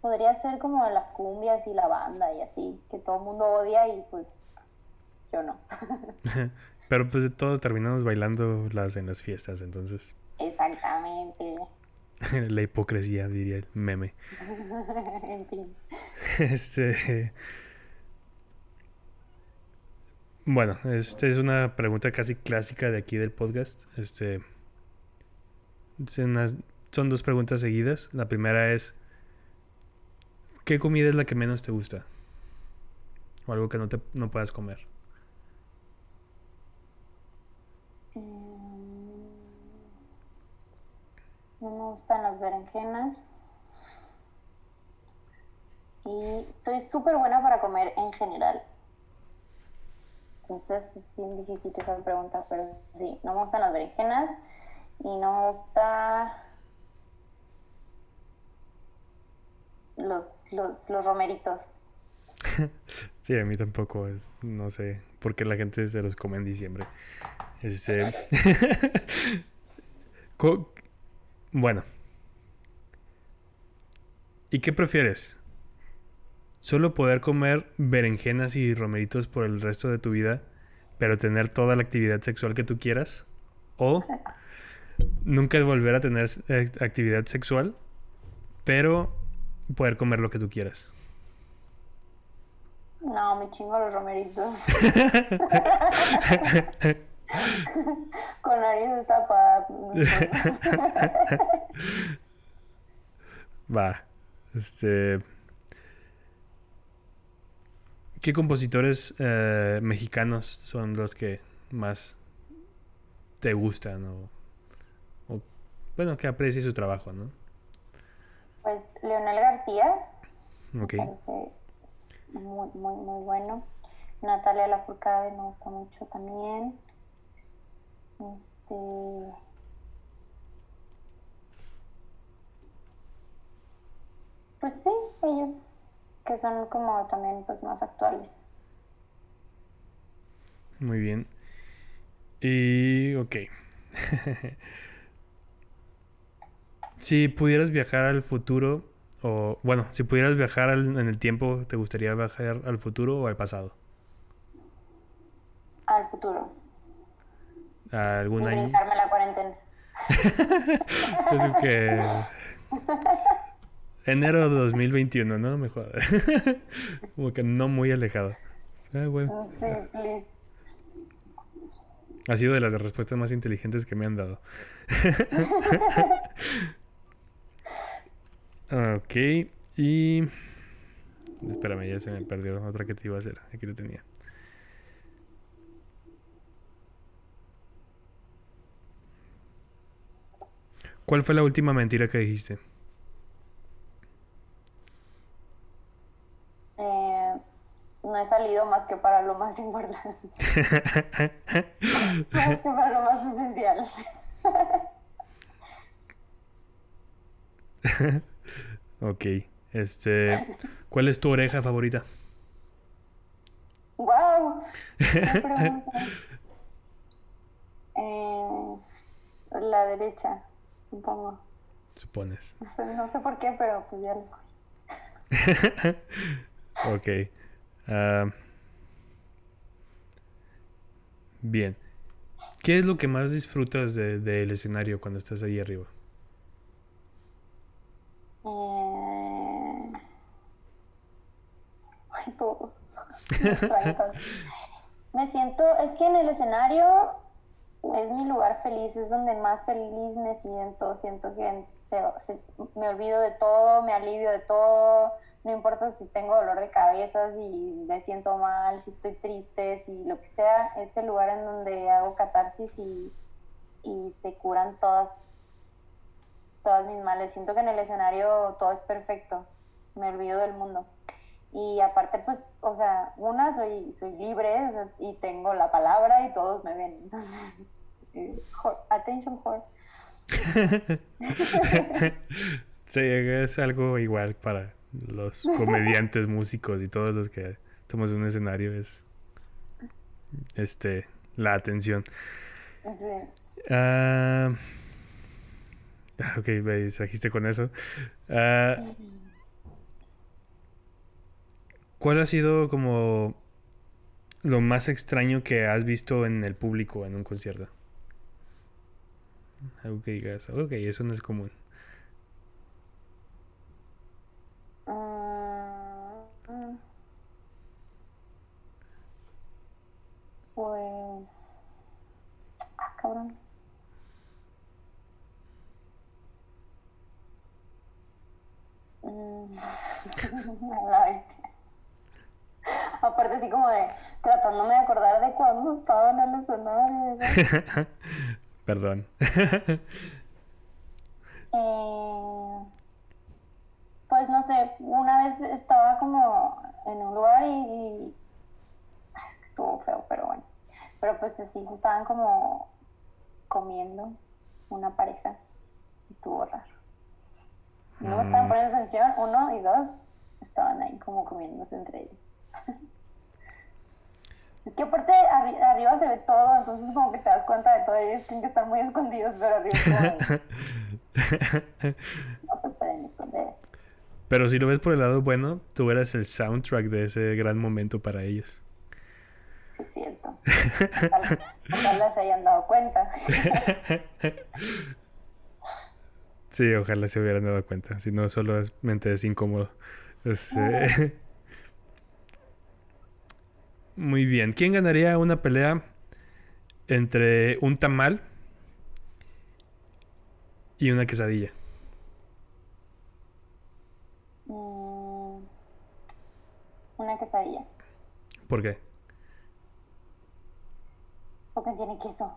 podría ser como las cumbias y la banda y así, que todo el mundo odia y pues yo no. Pero pues todos terminamos bailando las en las fiestas, entonces Exactamente. la hipocresía diría el meme. en fin. Este. Bueno, esta es una pregunta casi clásica de aquí del podcast. Este. son dos preguntas seguidas. La primera es, ¿qué comida es la que menos te gusta? O algo que no, te, no puedas comer. Mm, No me gustan las berenjenas. Y soy súper buena para comer en general. Entonces es bien difícil esa pregunta, pero sí, no me gustan las berenjenas y no me gusta los, los, los romeritos. Sí, a mí tampoco es, no sé, por qué la gente se los come en diciembre. Este, bueno. ¿Y qué prefieres? ¿Solo poder comer berenjenas y romeritos por el resto de tu vida, pero tener toda la actividad sexual que tú quieras? ¿O nunca volver a tener eh, actividad sexual, pero poder comer lo que tú quieras? No, me chingo los romeritos. Con nariz destapada. Va. Este. ¿Qué compositores eh, mexicanos son los que más te gustan o, o, bueno, que aprecias su trabajo, ¿no? Pues Leonel García, Ok. me parece muy, muy, muy bueno. Natalia Lafourcade me gusta mucho también. Este. Pues sí, ellos que son como también pues más actuales. Muy bien. Y ok. Si pudieras viajar al futuro, o bueno, si pudieras viajar al- en el tiempo, ¿te gustaría viajar al futuro o al pasado? Al futuro. ¿A Y algún año? brincarme la cuarentena. Es que... Enero de 2021, ¿no? Mejor. Como que no muy alejado. Ah, bueno. Sí, please. Ha sido de las respuestas más inteligentes que me han dado. Ok, y... Espérame, ya se me perdió otra que te iba a hacer. Aquí lo tenía. ¿Cuál fue la última mentira que dijiste? Eh, no he salido más que para lo más importante. más que para lo más esencial. Ok, este... ¿Cuál es tu oreja favorita? ¡Wow! Eh, la derecha, supongo. Supones. No sé, no sé por qué, pero pues ya lo escogí. Ok. ah, bien. ¿Qué es lo que más disfrutas de- del escenario cuando estás ahí arriba? Eh... Ay, todo. Me siento, es que en el escenario es mi lugar feliz, es donde más feliz me siento. Siento que se- me olvido de todo, me alivio de todo. No importa si tengo dolor de cabeza, si me siento mal, si estoy triste, si lo que sea. Es el lugar en donde hago catarsis y, y se curan todas todas mis males. Siento que en el escenario todo es perfecto. Me olvido del mundo. Y aparte, pues, o sea, una, soy, soy libre o sea, y tengo la palabra y todos me ven. Entonces, sí, whore- attention whore. Sí, es algo igual para los comediantes, músicos y todos los que estamos en un escenario. Es este la atención. Ah, ok, me distrajiste con eso. Ah, ¿Cuál ha sido como lo más extraño que has visto en el público en un concierto? Algo que digas, ok, eso no es común. Mm, Pues. Ah, cabrón. La bestia. Aparte así como de tratándome de acordar Perdón. Eh, pues no sé, una vez estaba como en un lugar y, y- ay, es que estuvo feo, pero bueno. Pero pues sí, se estaban como comiendo una pareja. Estuvo raro. No me estaban Mm. poniendo atención, uno y dos estaban ahí como comiéndose entre ellos. Es que aparte arri- arriba se ve todo, entonces como que te das cuenta de todo, ellos tienen que estar muy escondidos, pero arriba como no se pueden esconder. Pero si lo ves por el lado bueno, tú eras el soundtrack de ese gran momento para ellos. Sí, es cierto. Ojalá, se hayan dado cuenta. Sí, ojalá se hubieran dado cuenta. Si no, solo es mente es incómodo. Muy bien. ¿Quién ganaría una pelea entre un tamal y una quesadilla? Mm, una quesadilla, ¿Por qué? porque tiene queso.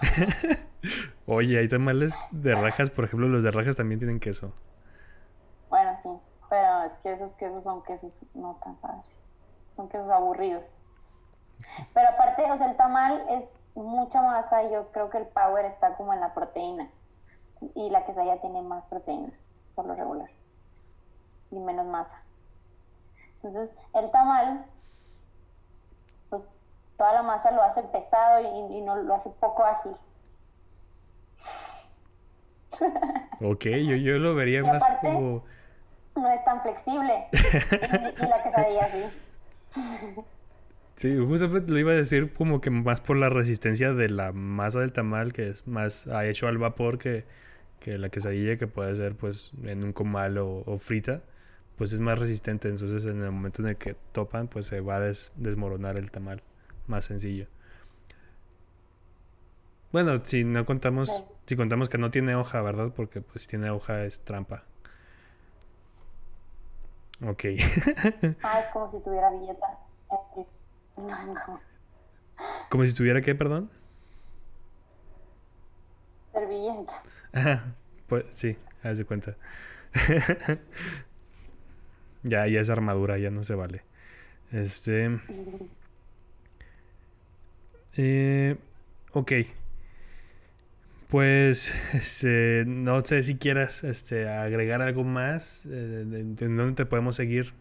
Oye, hay tamales de rajas, por ejemplo, los de rajas también tienen queso. Bueno, sí, pero es que esos quesos son quesos no tan padres. Son quesos aburridos. Pero aparte, o sea, el tamal es mucha masa y yo creo que el power está como en la proteína. Y la quesadilla tiene más proteína, por lo regular. Y menos masa. Entonces, el tamal, pues toda la masa lo hace pesado y, y no lo hace poco ágil. Ok, yo, yo lo vería Y más aparte- como... No es tan flexible. Y, y la quesadilla sí. Sí, justamente lo iba a decir como que más por la resistencia de la masa del tamal, que es más ha hecho al vapor que, que la quesadilla, que puede ser pues en un comal o, o frita, pues es más resistente. Entonces en el momento en el que topan, pues se va a des- desmoronar el tamal. Más sencillo. Bueno, si no contamos, si contamos que no tiene hoja, ¿verdad? Porque pues si tiene hoja es trampa. Ok. Ah, es como si tuviera billeta. No, no. Como si tuviera que, perdón. Servilleta. Ajá, pues sí, haz de cuenta. ya, ya es armadura, ya no se vale. Este. eh, ok. Pues, este, no sé si quieras, este, agregar algo más. eh, de dónde te podemos seguir?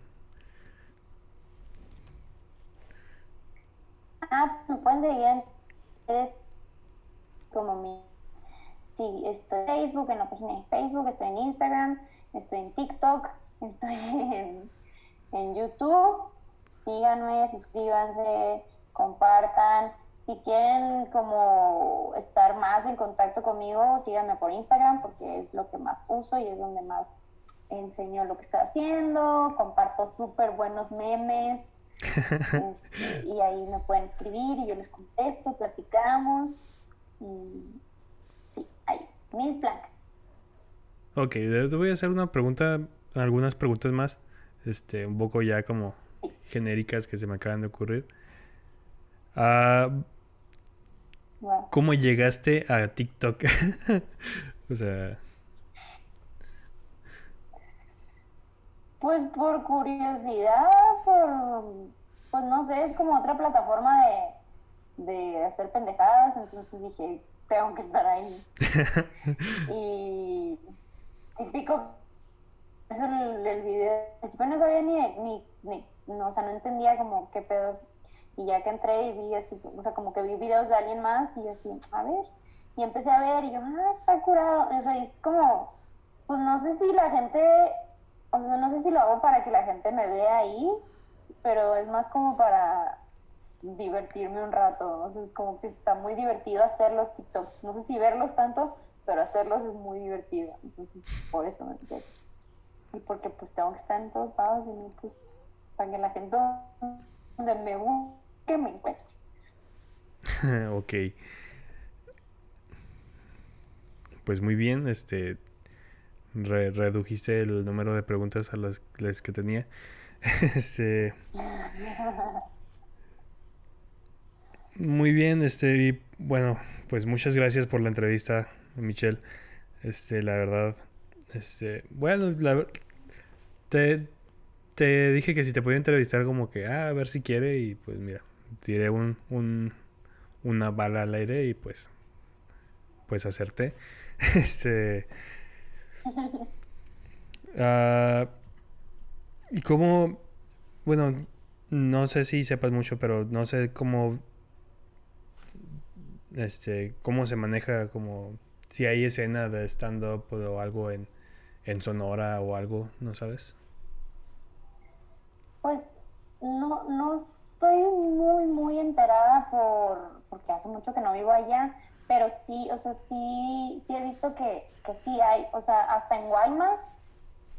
Ah, me pueden seguir en redes como mi. Sí, estoy en Facebook, en la página de Facebook, estoy en Instagram, estoy en TikTok, estoy en, YouTube. Síganme, suscríbanse, compartan. Si quieren como estar más en contacto conmigo, síganme por Instagram porque es lo que más uso y es donde más enseño lo que estoy haciendo. Comparto súper buenos memes. Este, y ahí me pueden escribir y yo les contesto, platicamos. Y sí, ahí, Miss Blanca. Ok, te voy a hacer una pregunta, algunas preguntas más, este, un poco ya como genéricas que se me acaban de ocurrir. Ah, Bueno, ¿cómo llegaste a TikTok? O sea, Pues por curiosidad, por, pues no sé, es como otra plataforma de, de hacer pendejadas, entonces dije, tengo que estar ahí. y típico, eso el, el video, principio no sabía ni, ni, ni- no, o sea, no entendía como qué pedo. Y ya que entré y vi así, o sea, como que vi videos de alguien más y así, a ver, y empecé a ver y yo, ah, está curado. O sea, es como, pues no sé si la gente, o sea, no sé si lo hago para que la gente me vea ahí, pero es más como para divertirme un rato. O sea, es como que está muy divertido hacer los TikToks. No sé si verlos tanto, pero hacerlos es muy divertido. Entonces, por eso me metí. Y porque pues tengo que estar en todos lados y no, pues, para que la gente donde me busque me encuentre. ok. Pues muy bien, este, redujiste el número de preguntas a las, las que tenía. este, muy bien, este, y bueno, pues muchas gracias por la entrevista, Michelle. Este, la verdad, este, bueno, la, te, te dije que si te podía entrevistar como que, ah, a ver si quiere y pues mira, tiré un, un, una bala al aire y pues, pues acerté. este... Uh, y cómo, bueno, no sé si sepas mucho, pero no sé cómo, este, cómo se maneja, como, si hay escena de stand-up o algo en, en Sonora o algo, ¿no sabes? Pues no, no estoy muy, muy enterada por, porque hace mucho que no vivo allá, pero sí, o sea, sí, sí he visto que, que sí hay, o sea, hasta en Guaymas,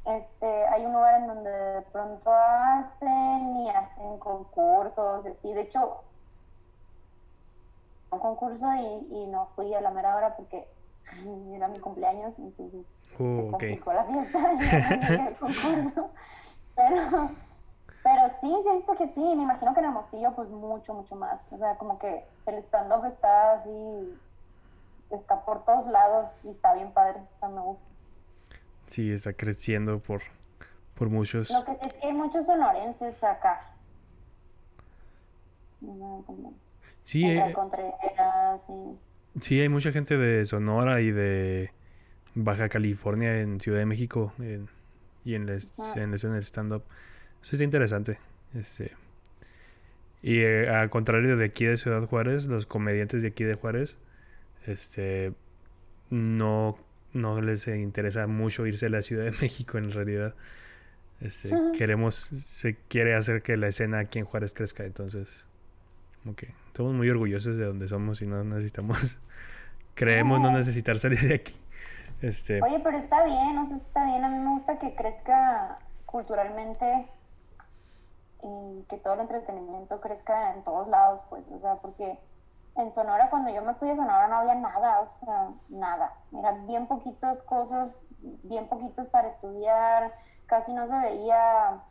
este, hay un lugar en donde de pronto hacen y hacen concursos, así, de hecho, un concurso y, y no fui a la mera hora porque era mi cumpleaños, entonces uh, se complicó la fiesta y no el concurso, pero pero sí, sí he visto que sí, me imagino que en Hermosillo pues mucho, mucho más. O sea, como que el stand-up está así, está por todos lados y está bien padre, o sea, me gusta. Sí, está creciendo por, por muchos. Lo que es que hay muchos sonorenses acá. Sí, eh, sí, hay mucha gente de Sonora y de Baja California en Ciudad de México y en, les, en, en el stand-up. Eso está interesante. Este, y eh, al contrario de aquí de Ciudad Juárez, los comediantes de aquí de Juárez, este, no, no les interesa mucho irse a la Ciudad de México en realidad. Este, queremos, se quiere hacer que la escena aquí en Juárez crezca, entonces, como que somos muy orgullosos de donde somos y no necesitamos, creemos no necesitar salir de aquí. Este, Oye, pero está bien, o sea, está bien, a mí me gusta que crezca culturalmente y que todo el entretenimiento crezca en todos lados, pues, o sea, porque en Sonora, cuando yo me fui a Sonora no había nada, o sea, nada. Eran bien poquitas cosas, bien poquitos para estudiar, casi no se veía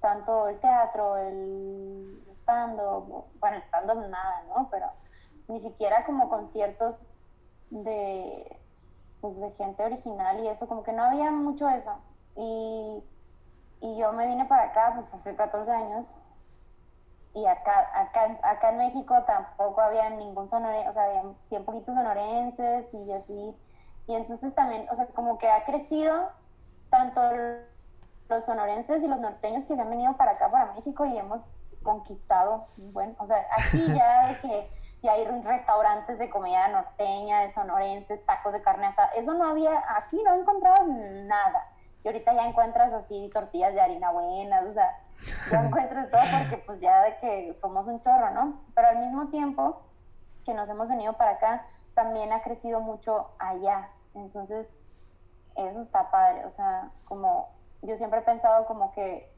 tanto el teatro, el stand-up, bueno, stand-up nada, ¿no? Pero ni siquiera como conciertos de, pues, de gente original y eso, como que no había mucho eso. Y y yo me vine para acá, pues hace 14 años, y acá, acá, acá en México tampoco había ningún sonorense, o sea, había bien poquitos sonorenses y así. Y entonces también, o sea, como que ha crecido tanto los sonorenses y los norteños que se han venido para acá, para México, y hemos conquistado, bueno, o sea, aquí ya de que ya hay restaurantes de comida norteña, de sonorenses, tacos de carne asada, eso no había, aquí no encontrado nada. Y ahorita ya encuentras así tortillas de harina buenas, o sea, ya encuentras todo porque pues ya de que somos un chorro, ¿no? Pero al mismo tiempo que nos hemos venido para acá, también ha crecido mucho allá. Entonces, eso está padre, o sea, como yo siempre he pensado como que,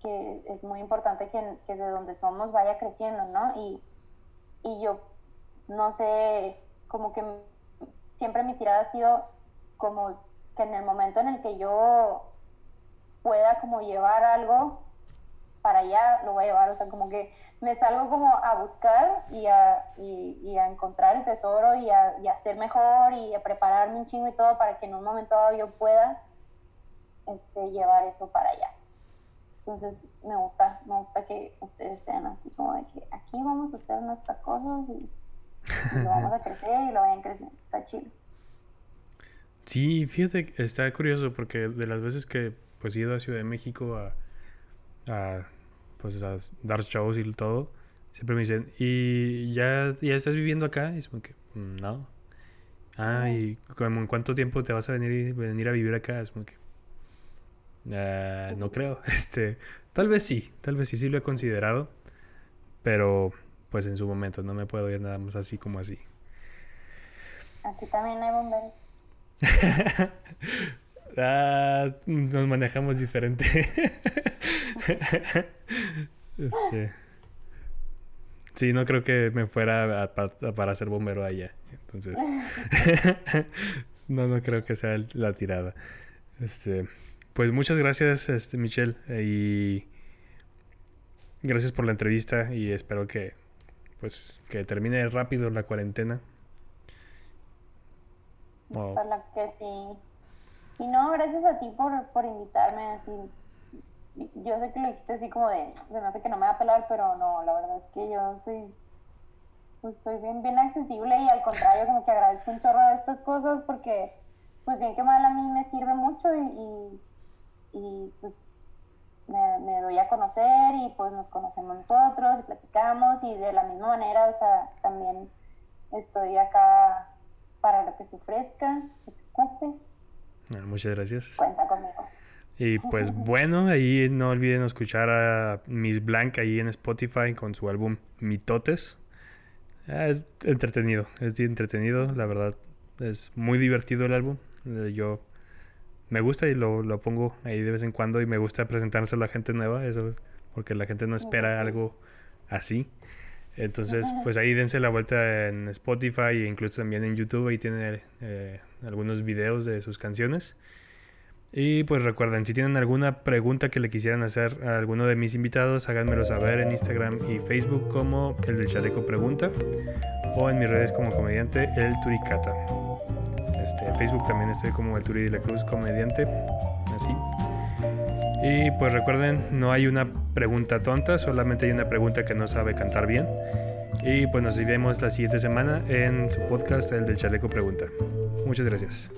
que es muy importante que, que de donde somos vaya creciendo, ¿no? Y, y yo, no sé, como que siempre mi tirada ha sido como que en el momento en el que yo pueda como llevar algo para allá, lo voy a llevar, o sea, como que me salgo como a buscar y a, y, a encontrar el tesoro y a, y a, ser mejor y a prepararme un chingo y todo para que en un momento dado yo pueda este, llevar eso para allá. Entonces me gusta, me gusta que ustedes sean así como de que aquí vamos a hacer nuestras cosas y, y lo vamos a crecer y lo vayan creciendo. Está chido. Sí, fíjate, está curioso porque de las veces que pues he ido a Ciudad de México a, a pues a dar shows y todo, siempre me dicen, ¿y ya, ya estás viviendo acá? Y es como que, mm, no. Ah, ¿y como en cuánto tiempo te vas a venir, venir a vivir acá? Es como que, ah, no creo. Este, tal vez sí, tal vez sí, sí lo he considerado, pero pues en su momento no me puedo ir nada más así como así. Aquí también hay bomberos. ah, nos manejamos diferente. Este, sí, no creo que me fuera para ser bombero allá. Entonces, no, no creo que sea la tirada. Este, pues muchas gracias, este, Michelle, y gracias por la entrevista y espero que, pues, que termine rápido la cuarentena. Que sí. Y no, gracias a ti por, por invitarme, así yo sé que lo dijiste así como de, se me hace que no me va a pelar, pero no, la verdad es que yo soy, pues soy bien, bien accesible y al contrario, como que agradezco un chorro de estas cosas porque, pues bien que mal a mí me sirve mucho y, y, pues me, me, doy a conocer y pues nos conocemos nosotros y platicamos y de la misma manera, o sea, también estoy acá para lo que se ofrezca, que te ocupes. Ah, muchas gracias. Cuenta conmigo. Y pues bueno, ahí no olviden escuchar a Miss Blanc ahí en Spotify con su álbum Mitotes. Ah, es entretenido, es entretenido, la verdad. Es muy divertido el álbum. Eh, yo me gusta y lo, lo pongo ahí de vez en cuando y me gusta presentarse a la gente nueva, eso porque la gente no espera algo así. Entonces, pues ahí dense la vuelta en Spotify e incluso también en YouTube. Ahí tiene eh, algunos videos de sus canciones. Y pues recuerden, si tienen alguna pregunta que le quisieran hacer a alguno de mis invitados, háganmelo saber en Instagram y Facebook como el del Chaleco Pregunta o en mis redes como comediante el Turicata. Este, en Facebook también estoy como el Turi de la Cruz comediante, así. Y pues recuerden, no hay una pregunta tonta, solamente hay una pregunta que no sabe cantar bien. Y pues nos vemos la siguiente semana en su podcast, el del Chaleco Pregunta. Muchas gracias.